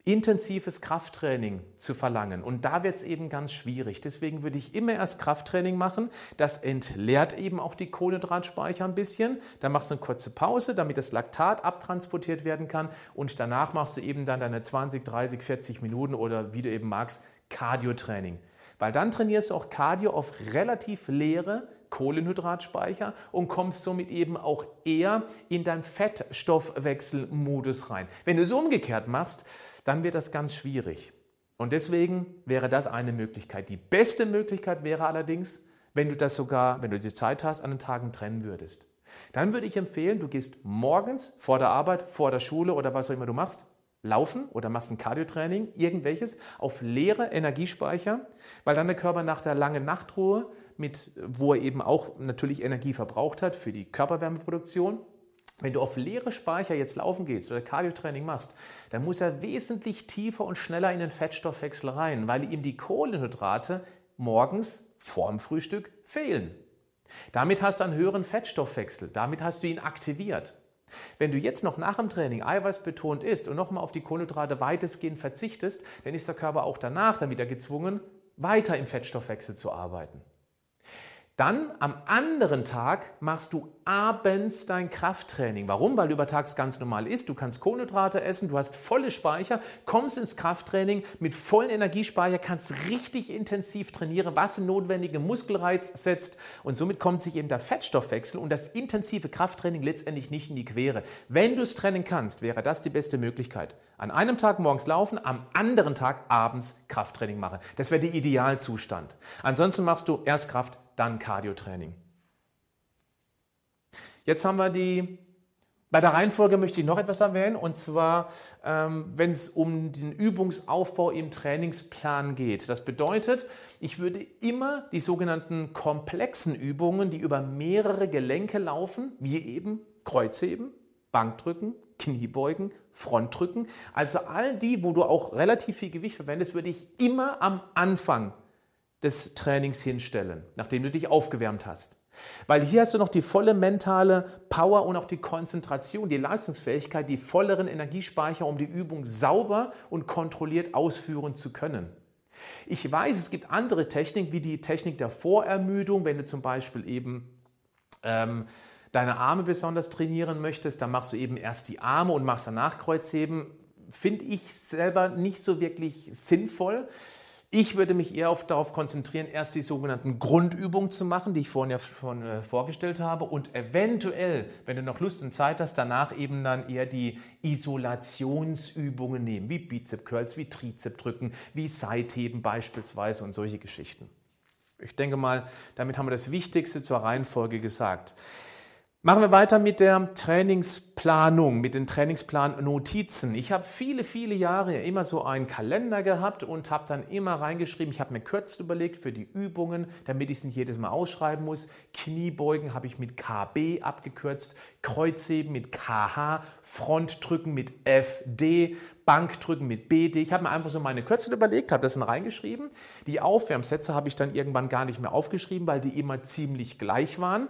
intensives Krafttraining zu verlangen. Und da wird es eben ganz schwierig. Deswegen würde ich immer erst Krafttraining machen. Das entleert eben auch die Kohlenhydratspeicher ein bisschen. Dann machst du eine kurze Pause, damit das Laktat abtransportiert werden kann. Und danach machst du eben dann deine 20, 30, 40 Minuten oder wie du eben magst, Cardio-Training. Weil dann trainierst du auch Cardio auf relativ leere Kohlenhydratspeicher und kommst somit eben auch eher in deinen Fettstoffwechselmodus rein. Wenn du es umgekehrt machst, dann wird das ganz schwierig. Und deswegen wäre das eine Möglichkeit. Die beste Möglichkeit wäre allerdings, wenn du das sogar, wenn du die Zeit hast, an den Tagen trennen würdest. Dann würde ich empfehlen, du gehst morgens vor der Arbeit, vor der Schule oder was auch immer du machst, laufen oder machst ein Cardiotraining, irgendwelches, auf leere Energiespeicher, weil dann der Körper nach der langen Nachtruhe, mit, wo er eben auch natürlich Energie verbraucht hat für die Körperwärmeproduktion, Wenn du auf leere Speicher jetzt laufen gehst oder Cardiotraining machst, dann muss er wesentlich tiefer und schneller in den Fettstoffwechsel rein, weil ihm die Kohlenhydrate morgens vorm Frühstück fehlen. Damit hast du einen höheren Fettstoffwechsel, damit hast du ihn aktiviert. Wenn du jetzt noch nach dem Training eiweißbetont isst und nochmal auf die Kohlenhydrate weitestgehend verzichtest, dann ist der Körper auch danach dann wieder gezwungen, weiter im Fettstoffwechsel zu arbeiten. Dann am anderen Tag machst du abends dein Krafttraining. Warum? Weil du übertags ganz normal isst. Du kannst Kohlenhydrate essen, du hast volle Speicher, kommst ins Krafttraining mit vollen Energiespeicher, kannst richtig intensiv trainieren, was den notwendigen Muskelreiz setzt. Und somit kommt sich eben der Fettstoffwechsel und das intensive Krafttraining letztendlich nicht in die Quere. Wenn du es trennen kannst, wäre das die beste Möglichkeit. An einem Tag morgens laufen, am anderen Tag abends Krafttraining machen. Das wäre der Idealzustand. Ansonsten machst du erst Kraft, dann Cardiotraining. Jetzt haben wir die, bei der Reihenfolge möchte ich noch etwas erwähnen, und zwar, ähm, wenn es um den Übungsaufbau im Trainingsplan geht. Das bedeutet, ich würde immer die sogenannten komplexen Übungen, die über mehrere Gelenke laufen, wie eben Kreuzheben, Bankdrücken, Kniebeugen, Frontdrücken, also all die, wo du auch relativ viel Gewicht verwendest, würde ich immer am Anfang des Trainings hinstellen, nachdem du dich aufgewärmt hast. Weil hier hast du noch die volle mentale Power und auch die Konzentration, die Leistungsfähigkeit, die volleren Energiespeicher, um die Übung sauber und kontrolliert ausführen zu können. Ich weiß, es gibt andere Techniken, wie die Technik der Vorermüdung, wenn du zum Beispiel eben ähm, deine Arme besonders trainieren möchtest, dann machst du eben erst die Arme und machst danach Kreuzheben. Finde ich selber nicht so wirklich sinnvoll. Ich würde mich eher auf, darauf konzentrieren, erst die sogenannten Grundübungen zu machen, die ich vorhin ja schon äh, vorgestellt habe, und eventuell, wenn du noch Lust und Zeit hast, danach eben dann eher die Isolationsübungen nehmen, wie Bizep Curls, wie Trizep drücken, wie Seitheben beispielsweise und solche Geschichten. Ich denke mal, damit haben wir das Wichtigste zur Reihenfolge gesagt. Machen wir weiter mit der Trainingsplanung, mit den Trainingsplan-Notizen. Ich habe viele, viele Jahre immer so einen Kalender gehabt und habe dann immer reingeschrieben, ich habe mir kürzt überlegt für die Übungen, damit ich es nicht jedes Mal ausschreiben muss. Kniebeugen habe ich mit KB abgekürzt, Kreuzheben mit KH, Frontdrücken mit FD, Bankdrücken mit BD. Ich habe mir einfach so meine Kürzel überlegt, habe das dann reingeschrieben. Die Aufwärmsätze habe ich dann irgendwann gar nicht mehr aufgeschrieben, weil die immer ziemlich gleich waren.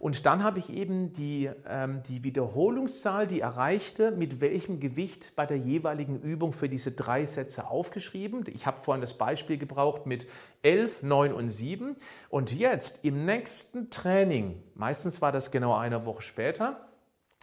Und dann habe ich eben die, ähm, die Wiederholungszahl, die erreichte, mit welchem Gewicht bei der jeweiligen Übung für diese drei Sätze aufgeschrieben. Ich habe vorhin das Beispiel gebraucht mit 11, 9 und 7. Und jetzt im nächsten Training, meistens war das genau eine Woche später,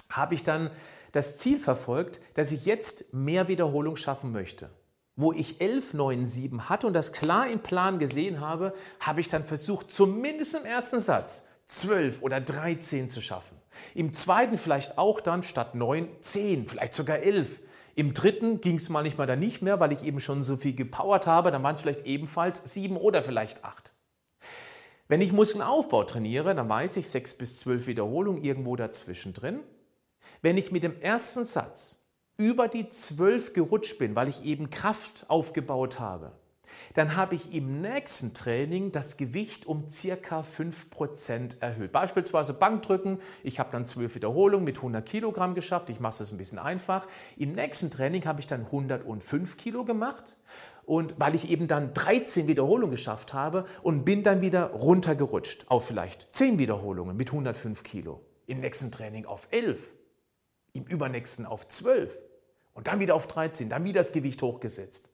habe ich dann das Ziel verfolgt, dass ich jetzt mehr Wiederholung schaffen möchte wo ich 11, 9, 7 hatte und das klar im Plan gesehen habe, habe ich dann versucht, zumindest im ersten Satz 12 oder 13 zu schaffen. Im zweiten vielleicht auch dann statt 9, 10, vielleicht sogar 11. Im dritten ging es mal nicht mal dann nicht mehr, weil ich eben schon so viel gepowert habe, dann waren es vielleicht ebenfalls 7 oder vielleicht 8. Wenn ich Muskelaufbau trainiere, dann weiß ich 6 bis 12 Wiederholungen irgendwo dazwischen drin. Wenn ich mit dem ersten Satz über die 12 gerutscht bin, weil ich eben Kraft aufgebaut habe, dann habe ich im nächsten Training das Gewicht um circa 5% erhöht. Beispielsweise Bankdrücken, ich habe dann 12 Wiederholungen mit 100 Kilogramm geschafft, ich mache es ein bisschen einfach. Im nächsten Training habe ich dann 105 Kilo gemacht und weil ich eben dann 13 Wiederholungen geschafft habe und bin dann wieder runtergerutscht auf vielleicht 10 Wiederholungen mit 105 Kilo. Im nächsten Training auf 11, im übernächsten auf 12 und dann wieder auf 13, dann wieder das Gewicht hochgesetzt.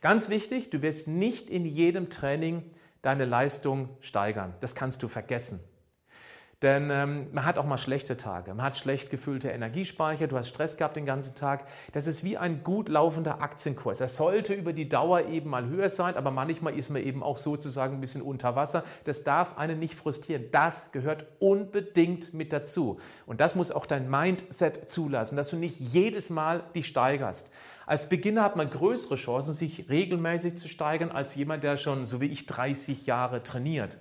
Ganz wichtig, du wirst nicht in jedem Training deine Leistung steigern. Das kannst du vergessen. Denn ähm, man hat auch mal schlechte Tage, man hat schlecht gefüllte Energiespeicher, du hast Stress gehabt den ganzen Tag. Das ist wie ein gut laufender Aktienkurs. Er sollte über die Dauer eben mal höher sein, aber manchmal ist man eben auch sozusagen ein bisschen unter Wasser. Das darf einen nicht frustrieren. Das gehört unbedingt mit dazu. Und das muss auch dein Mindset zulassen, dass du nicht jedes Mal dich steigerst. Als Beginner hat man größere Chancen, sich regelmäßig zu steigern, als jemand, der schon, so wie ich, 30 Jahre trainiert.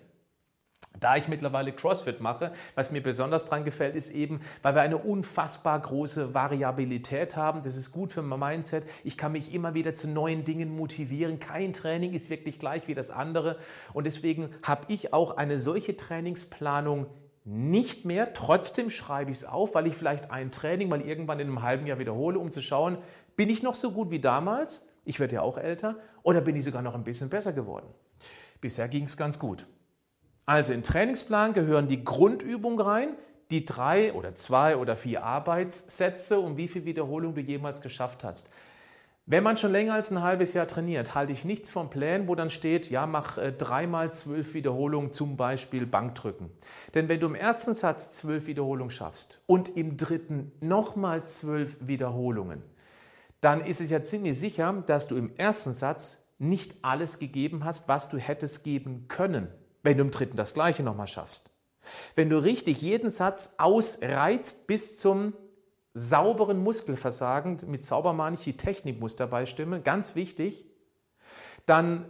Da ich mittlerweile CrossFit mache, was mir besonders daran gefällt, ist eben, weil wir eine unfassbar große Variabilität haben. Das ist gut für mein Mindset. Ich kann mich immer wieder zu neuen Dingen motivieren. Kein Training ist wirklich gleich wie das andere. Und deswegen habe ich auch eine solche Trainingsplanung nicht mehr. Trotzdem schreibe ich es auf, weil ich vielleicht ein Training mal irgendwann in einem halben Jahr wiederhole, um zu schauen, bin ich noch so gut wie damals? Ich werde ja auch älter. Oder bin ich sogar noch ein bisschen besser geworden? Bisher ging es ganz gut. Also in Trainingsplan gehören die Grundübungen rein, die drei oder zwei oder vier Arbeitssätze und wie viel Wiederholung du jemals geschafft hast. Wenn man schon länger als ein halbes Jahr trainiert, halte ich nichts vom Plan, wo dann steht, ja, mach äh, dreimal zwölf Wiederholungen, zum Beispiel Bankdrücken. Denn wenn du im ersten Satz zwölf Wiederholungen schaffst und im dritten nochmal zwölf Wiederholungen, dann ist es ja ziemlich sicher, dass du im ersten Satz nicht alles gegeben hast, was du hättest geben können, wenn du im dritten das gleiche nochmal schaffst. Wenn du richtig jeden Satz ausreizt bis zum sauberen Muskelversagen, mit sauber meine ich, die Technik muss dabei stimmen, ganz wichtig, dann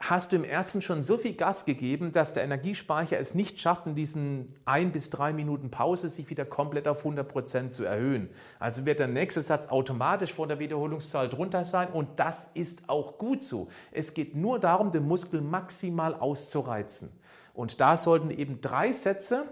hast du im ersten schon so viel Gas gegeben, dass der Energiespeicher es nicht schafft, in diesen ein bis drei Minuten Pause sich wieder komplett auf 100 Prozent zu erhöhen. Also wird der nächste Satz automatisch vor der Wiederholungszahl drunter sein und das ist auch gut so. Es geht nur darum, den Muskel maximal auszureizen. Und da sollten eben drei Sätze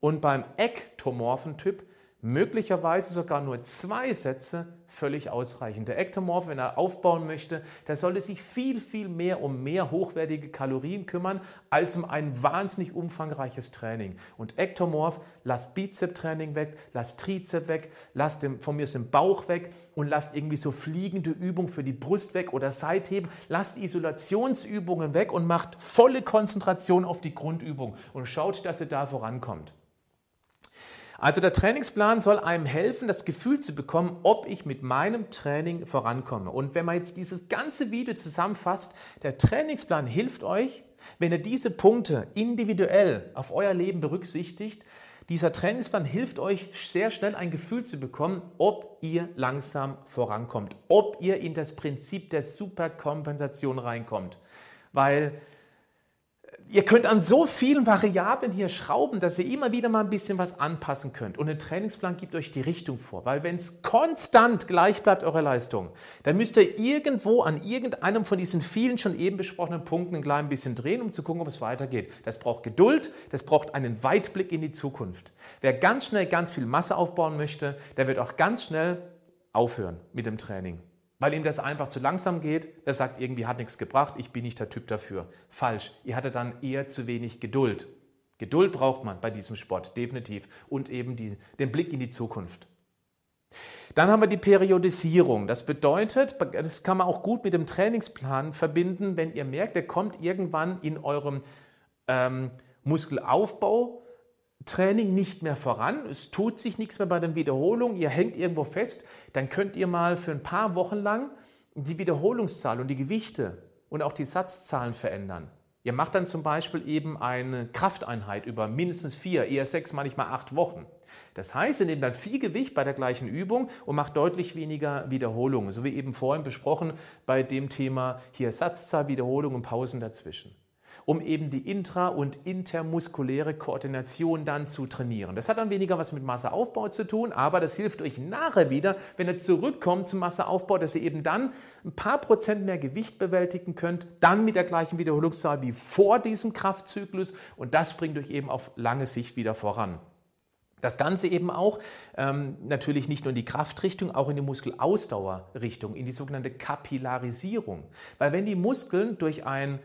und beim ektomorphen Typ möglicherweise sogar nur zwei Sätze völlig ausreichen. Der Ektomorph, wenn er aufbauen möchte, der sollte sich viel, viel mehr um mehr hochwertige Kalorien kümmern, als um ein wahnsinnig umfangreiches Training. Und Ektomorph, lass Bizep-Training weg, lass Trizep weg, lass dem, von mir den Bauch weg und lasst irgendwie so fliegende Übungen für die Brust weg oder Seitheben. Lasst Isolationsübungen weg und macht volle Konzentration auf die Grundübung und schaut, dass ihr da vorankommt. Also der Trainingsplan soll einem helfen, das Gefühl zu bekommen, ob ich mit meinem Training vorankomme. Und wenn man jetzt dieses ganze Video zusammenfasst, der Trainingsplan hilft euch, wenn ihr diese Punkte individuell auf euer Leben berücksichtigt, dieser Trainingsplan hilft euch sehr schnell ein Gefühl zu bekommen, ob ihr langsam vorankommt, ob ihr in das Prinzip der Superkompensation reinkommt. Weil Ihr könnt an so vielen Variablen hier schrauben, dass ihr immer wieder mal ein bisschen was anpassen könnt. Und ein Trainingsplan gibt euch die Richtung vor. Weil wenn es konstant gleich bleibt, eure Leistung, dann müsst ihr irgendwo an irgendeinem von diesen vielen schon eben besprochenen Punkten ein klein bisschen drehen, um zu gucken, ob es weitergeht. Das braucht Geduld, das braucht einen Weitblick in die Zukunft. Wer ganz schnell ganz viel Masse aufbauen möchte, der wird auch ganz schnell aufhören mit dem Training weil ihm das einfach zu langsam geht. Er sagt, irgendwie hat nichts gebracht, ich bin nicht der Typ dafür. Falsch. Ihr hattet dann eher zu wenig Geduld. Geduld braucht man bei diesem Sport, definitiv. Und eben die, den Blick in die Zukunft. Dann haben wir die Periodisierung. Das bedeutet, das kann man auch gut mit dem Trainingsplan verbinden, wenn ihr merkt, er kommt irgendwann in eurem ähm, Muskelaufbau Training nicht mehr voran, es tut sich nichts mehr bei den Wiederholungen, ihr hängt irgendwo fest, dann könnt ihr mal für ein paar Wochen lang die Wiederholungszahl und die Gewichte und auch die Satzzahlen verändern. Ihr macht dann zum Beispiel eben eine Krafteinheit über mindestens vier, eher sechs, manchmal acht Wochen. Das heißt, ihr nehmt dann viel Gewicht bei der gleichen Übung und macht deutlich weniger Wiederholungen, so wie eben vorhin besprochen bei dem Thema hier Satzzahl, Wiederholungen und Pausen dazwischen um eben die intra- und intermuskuläre Koordination dann zu trainieren. Das hat dann weniger was mit Masseaufbau zu tun, aber das hilft euch nachher wieder, wenn ihr zurückkommt zum Masseaufbau, dass ihr eben dann ein paar Prozent mehr Gewicht bewältigen könnt, dann mit der gleichen Wiederholungszahl wie vor diesem Kraftzyklus und das bringt euch eben auf lange Sicht wieder voran. Das Ganze eben auch ähm, natürlich nicht nur in die Kraftrichtung, auch in die Muskelausdauerrichtung, in die sogenannte Kapillarisierung. Weil wenn die Muskeln durch ein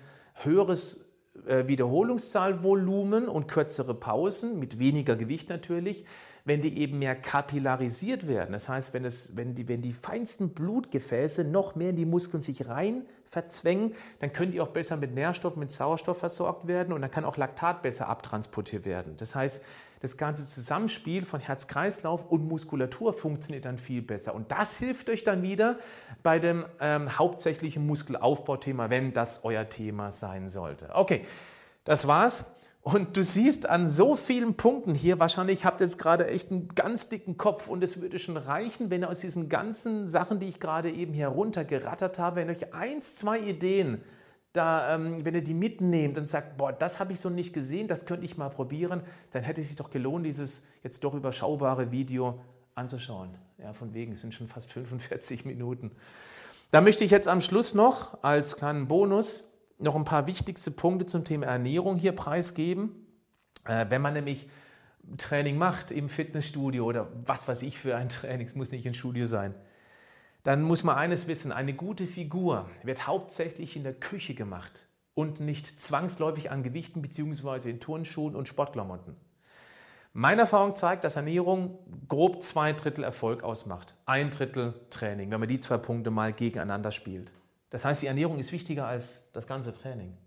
höheres Wiederholungszahlvolumen und kürzere Pausen mit weniger Gewicht natürlich, wenn die eben mehr kapillarisiert werden. Das heißt, wenn, es, wenn, die, wenn die feinsten Blutgefäße noch mehr in die Muskeln sich rein verzwängen, dann können die auch besser mit Nährstoff, mit Sauerstoff versorgt werden und dann kann auch Laktat besser abtransportiert werden. Das heißt, das ganze Zusammenspiel von Herz-Kreislauf und Muskulatur funktioniert dann viel besser. Und das hilft euch dann wieder bei dem ähm, hauptsächlichen Muskelaufbauthema, wenn das euer Thema sein sollte. Okay, das war's. Und du siehst an so vielen Punkten hier, wahrscheinlich habt ihr jetzt gerade echt einen ganz dicken Kopf und es würde schon reichen, wenn ihr aus diesen ganzen Sachen, die ich gerade eben hier runtergerattert habe, wenn euch eins, zwei Ideen da, ähm, wenn ihr die mitnehmt und sagt, boah, das habe ich so nicht gesehen, das könnte ich mal probieren, dann hätte es sich doch gelohnt, dieses jetzt doch überschaubare Video anzuschauen. Ja, von wegen, es sind schon fast 45 Minuten. Da möchte ich jetzt am Schluss noch als kleinen Bonus noch ein paar wichtigste Punkte zum Thema Ernährung hier preisgeben. Äh, wenn man nämlich Training macht im Fitnessstudio oder was weiß ich für ein Training, es muss nicht ein Studio sein, dann muss man eines wissen, eine gute Figur wird hauptsächlich in der Küche gemacht und nicht zwangsläufig an Gewichten bzw. in Turnschuhen und Sportklamotten. Meine Erfahrung zeigt, dass Ernährung grob zwei Drittel Erfolg ausmacht. Ein Drittel Training, wenn man die zwei Punkte mal gegeneinander spielt. Das heißt, die Ernährung ist wichtiger als das ganze Training.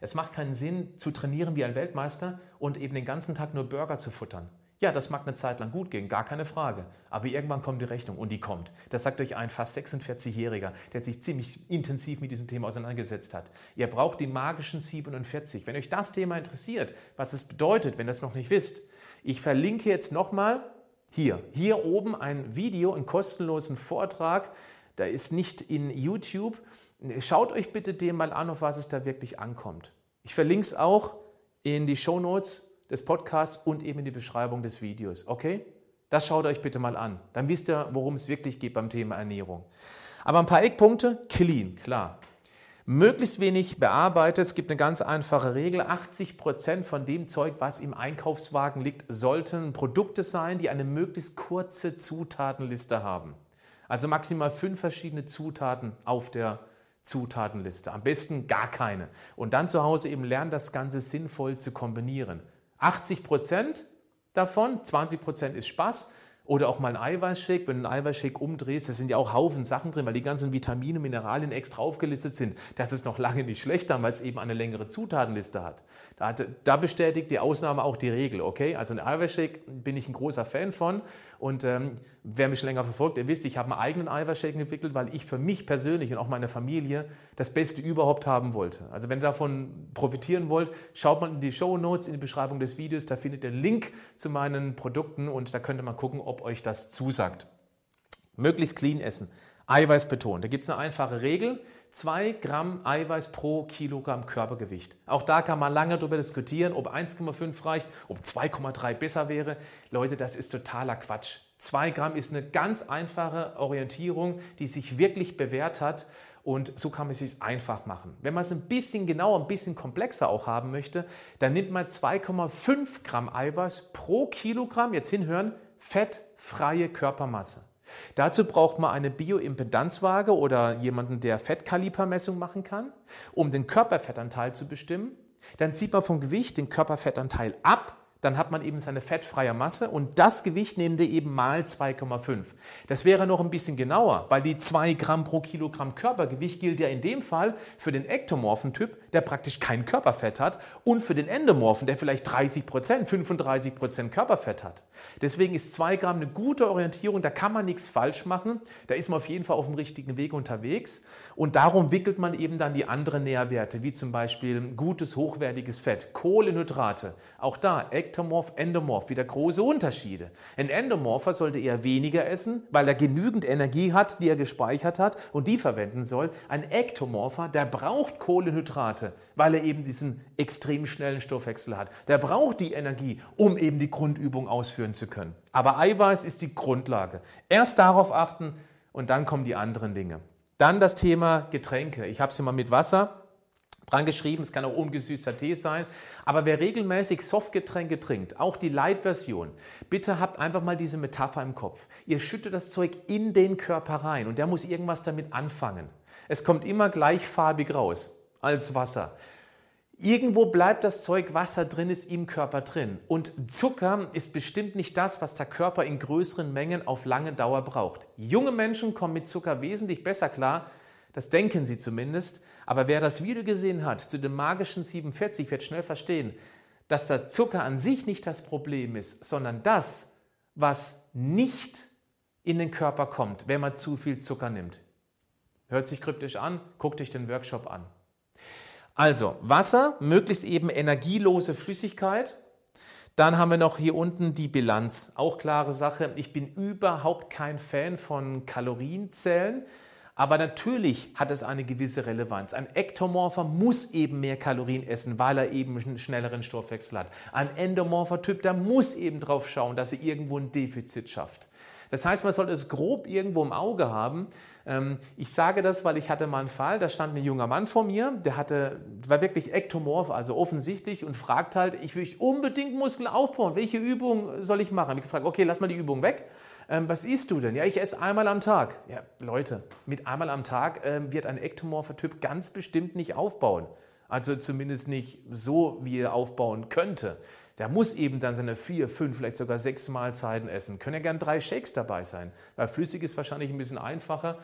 Es macht keinen Sinn, zu trainieren wie ein Weltmeister und eben den ganzen Tag nur Burger zu futtern. Ja, das mag eine Zeit lang gut gehen, gar keine Frage. Aber irgendwann kommt die Rechnung und die kommt. Das sagt euch ein fast 46-Jähriger, der sich ziemlich intensiv mit diesem Thema auseinandergesetzt hat. Ihr braucht die magischen 47. Wenn euch das Thema interessiert, was es bedeutet, wenn ihr es noch nicht wisst, ich verlinke jetzt nochmal hier, hier oben ein Video, einen kostenlosen Vortrag. Da ist nicht in YouTube. Schaut euch bitte den mal an, auf was es da wirklich ankommt. Ich verlinke es auch in die Show Notes des Podcasts und eben in die Beschreibung des Videos. Okay? Das schaut euch bitte mal an. Dann wisst ihr, worum es wirklich geht beim Thema Ernährung. Aber ein paar Eckpunkte, clean, klar. Möglichst wenig bearbeitet. Es gibt eine ganz einfache Regel. 80 Prozent von dem Zeug, was im Einkaufswagen liegt, sollten Produkte sein, die eine möglichst kurze Zutatenliste haben. Also maximal fünf verschiedene Zutaten auf der Zutatenliste. Am besten gar keine. Und dann zu Hause eben lernen, das Ganze sinnvoll zu kombinieren. 80 Prozent davon, 20 Prozent ist Spaß, oder auch mal ein Eiweißshake, wenn du einen Eiweißshake umdrehst, da sind ja auch Haufen Sachen drin, weil die ganzen Vitamine, Mineralien extra aufgelistet sind. Das ist noch lange nicht schlechter, weil es eben eine längere Zutatenliste hat. Da, hat, da bestätigt die Ausnahme auch die Regel, okay? Also ein Eiweißshake bin ich ein großer Fan von und ähm, wer mich länger verfolgt, ihr wisst, ich habe einen eigenen Eiweißshake entwickelt, weil ich für mich persönlich und auch meine Familie das Beste überhaupt haben wollte. Also wenn ihr davon profitieren wollt, schaut mal in die Show Notes, in die Beschreibung des Videos, da findet ihr den Link zu meinen Produkten und da könnt ihr mal gucken, ob ob euch das zusagt. Möglichst clean essen. Eiweiß betont. Da gibt es eine einfache Regel. 2 Gramm Eiweiß pro Kilogramm Körpergewicht. Auch da kann man lange darüber diskutieren, ob 1,5 reicht, ob 2,3 besser wäre. Leute, das ist totaler Quatsch. 2 Gramm ist eine ganz einfache Orientierung, die sich wirklich bewährt hat. Und so kann man es sich einfach machen. Wenn man es ein bisschen genauer, ein bisschen komplexer auch haben möchte, dann nimmt man 2,5 Gramm Eiweiß pro Kilogramm, jetzt hinhören, fettfreie Körpermasse. Dazu braucht man eine Bioimpedanzwaage oder jemanden, der Fettkalipermessung machen kann, um den Körperfettanteil zu bestimmen. Dann zieht man vom Gewicht den Körperfettanteil ab dann hat man eben seine fettfreie Masse und das Gewicht nehmt ihr eben mal 2,5. Das wäre noch ein bisschen genauer, weil die 2 Gramm pro Kilogramm Körpergewicht gilt ja in dem Fall für den ektomorphen Typ, der praktisch kein Körperfett hat und für den endomorphen, der vielleicht 30 Prozent, 35 Prozent Körperfett hat. Deswegen ist 2 Gramm eine gute Orientierung, da kann man nichts falsch machen, da ist man auf jeden Fall auf dem richtigen Weg unterwegs und darum wickelt man eben dann die anderen Nährwerte, wie zum Beispiel gutes, hochwertiges Fett, Kohlenhydrate, auch da Ektomorph, Endomorph, wieder große Unterschiede. Ein Endomorpher sollte eher weniger essen, weil er genügend Energie hat, die er gespeichert hat und die verwenden soll. Ein Ektomorpher, der braucht Kohlenhydrate, weil er eben diesen extrem schnellen Stoffwechsel hat. Der braucht die Energie, um eben die Grundübung ausführen zu können. Aber Eiweiß ist die Grundlage. Erst darauf achten und dann kommen die anderen Dinge. Dann das Thema Getränke. Ich habe es hier mal mit Wasser dran geschrieben, es kann auch ungesüßter Tee sein. Aber wer regelmäßig Softgetränke trinkt, auch die Light-Version, bitte habt einfach mal diese Metapher im Kopf. Ihr schüttet das Zeug in den Körper rein und der muss irgendwas damit anfangen. Es kommt immer gleichfarbig raus als Wasser. Irgendwo bleibt das Zeug, was drin ist, im Körper drin. Und Zucker ist bestimmt nicht das, was der Körper in größeren Mengen auf lange Dauer braucht. Junge Menschen kommen mit Zucker wesentlich besser klar das denken sie zumindest. Aber wer das Video gesehen hat zu dem magischen 47, wird schnell verstehen, dass der Zucker an sich nicht das Problem ist, sondern das, was nicht in den Körper kommt, wenn man zu viel Zucker nimmt. Hört sich kryptisch an, guckt euch den Workshop an. Also Wasser, möglichst eben energielose Flüssigkeit. Dann haben wir noch hier unten die Bilanz. Auch klare Sache. Ich bin überhaupt kein Fan von Kalorienzählen. Aber natürlich hat es eine gewisse Relevanz. Ein Ektomorpher muss eben mehr Kalorien essen, weil er eben einen schnelleren Stoffwechsel hat. Ein Endomorpher-Typ, der muss eben drauf schauen, dass er irgendwo ein Defizit schafft. Das heißt, man sollte es grob irgendwo im Auge haben. Ähm, ich sage das, weil ich hatte mal einen Fall, da stand ein junger Mann vor mir, der hatte, war wirklich ektomorph, also offensichtlich und fragt halt, ich will unbedingt Muskeln aufbauen, welche Übung soll ich machen? Ich gefragt, okay, lass mal die Übung weg. Ähm, was isst du denn? Ja, ich esse einmal am Tag. Ja, Leute, mit einmal am Tag ähm, wird ein ektomorpher Typ ganz bestimmt nicht aufbauen. Also zumindest nicht so, wie er aufbauen könnte. Der muss eben dann seine vier, fünf, vielleicht sogar sechs Mahlzeiten essen. Können ja gern drei Shakes dabei sein, weil flüssig ist wahrscheinlich ein bisschen einfacher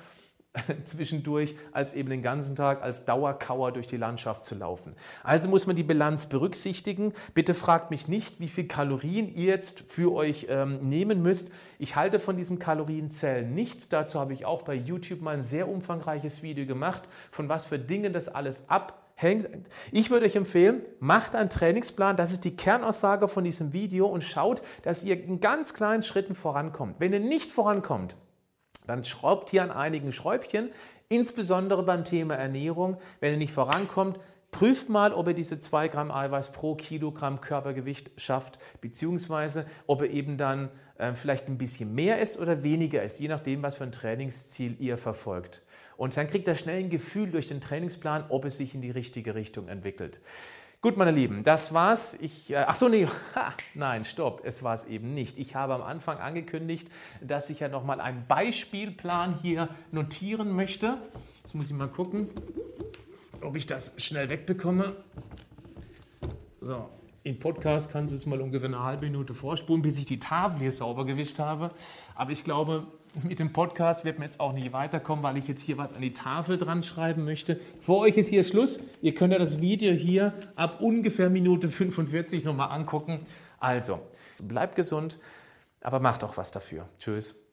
zwischendurch, als eben den ganzen Tag als Dauerkauer durch die Landschaft zu laufen. Also muss man die Bilanz berücksichtigen. Bitte fragt mich nicht, wie viel Kalorien ihr jetzt für euch ähm, nehmen müsst. Ich halte von diesem Kalorienzählen nichts. Dazu habe ich auch bei YouTube mal ein sehr umfangreiches Video gemacht, von was für Dingen das alles ab hängt. Ich würde euch empfehlen, macht einen Trainingsplan, das ist die Kernaussage von diesem Video und schaut, dass ihr in ganz kleinen Schritten vorankommt. Wenn ihr nicht vorankommt, dann schraubt hier an einigen Schräubchen, insbesondere beim Thema Ernährung. Wenn ihr nicht vorankommt, Prüft mal, ob ihr diese 2 Gramm Eiweiß pro Kilogramm Körpergewicht schafft, beziehungsweise ob ihr eben dann äh, vielleicht ein bisschen mehr ist oder weniger ist, je nachdem, was für ein Trainingsziel ihr verfolgt. Und dann kriegt ihr schnell ein Gefühl durch den Trainingsplan, ob es sich in die richtige Richtung entwickelt. Gut, meine Lieben, das war's. Ich, äh, ach so, nee, ha, nein, stopp, es war es eben nicht. Ich habe am Anfang angekündigt, dass ich ja nochmal einen Beispielplan hier notieren möchte. Jetzt muss ich mal gucken, ob ich das schnell wegbekomme. So, im Podcast kann es jetzt mal ungefähr eine halbe Minute vorspulen, bis ich die Tafel hier sauber gewischt habe. Aber ich glaube, mit dem Podcast wird man jetzt auch nicht weiterkommen, weil ich jetzt hier was an die Tafel dran schreiben möchte. Vor euch ist hier Schluss. Ihr könnt ja das Video hier ab ungefähr Minute 45 nochmal angucken. Also, bleibt gesund, aber macht auch was dafür. Tschüss.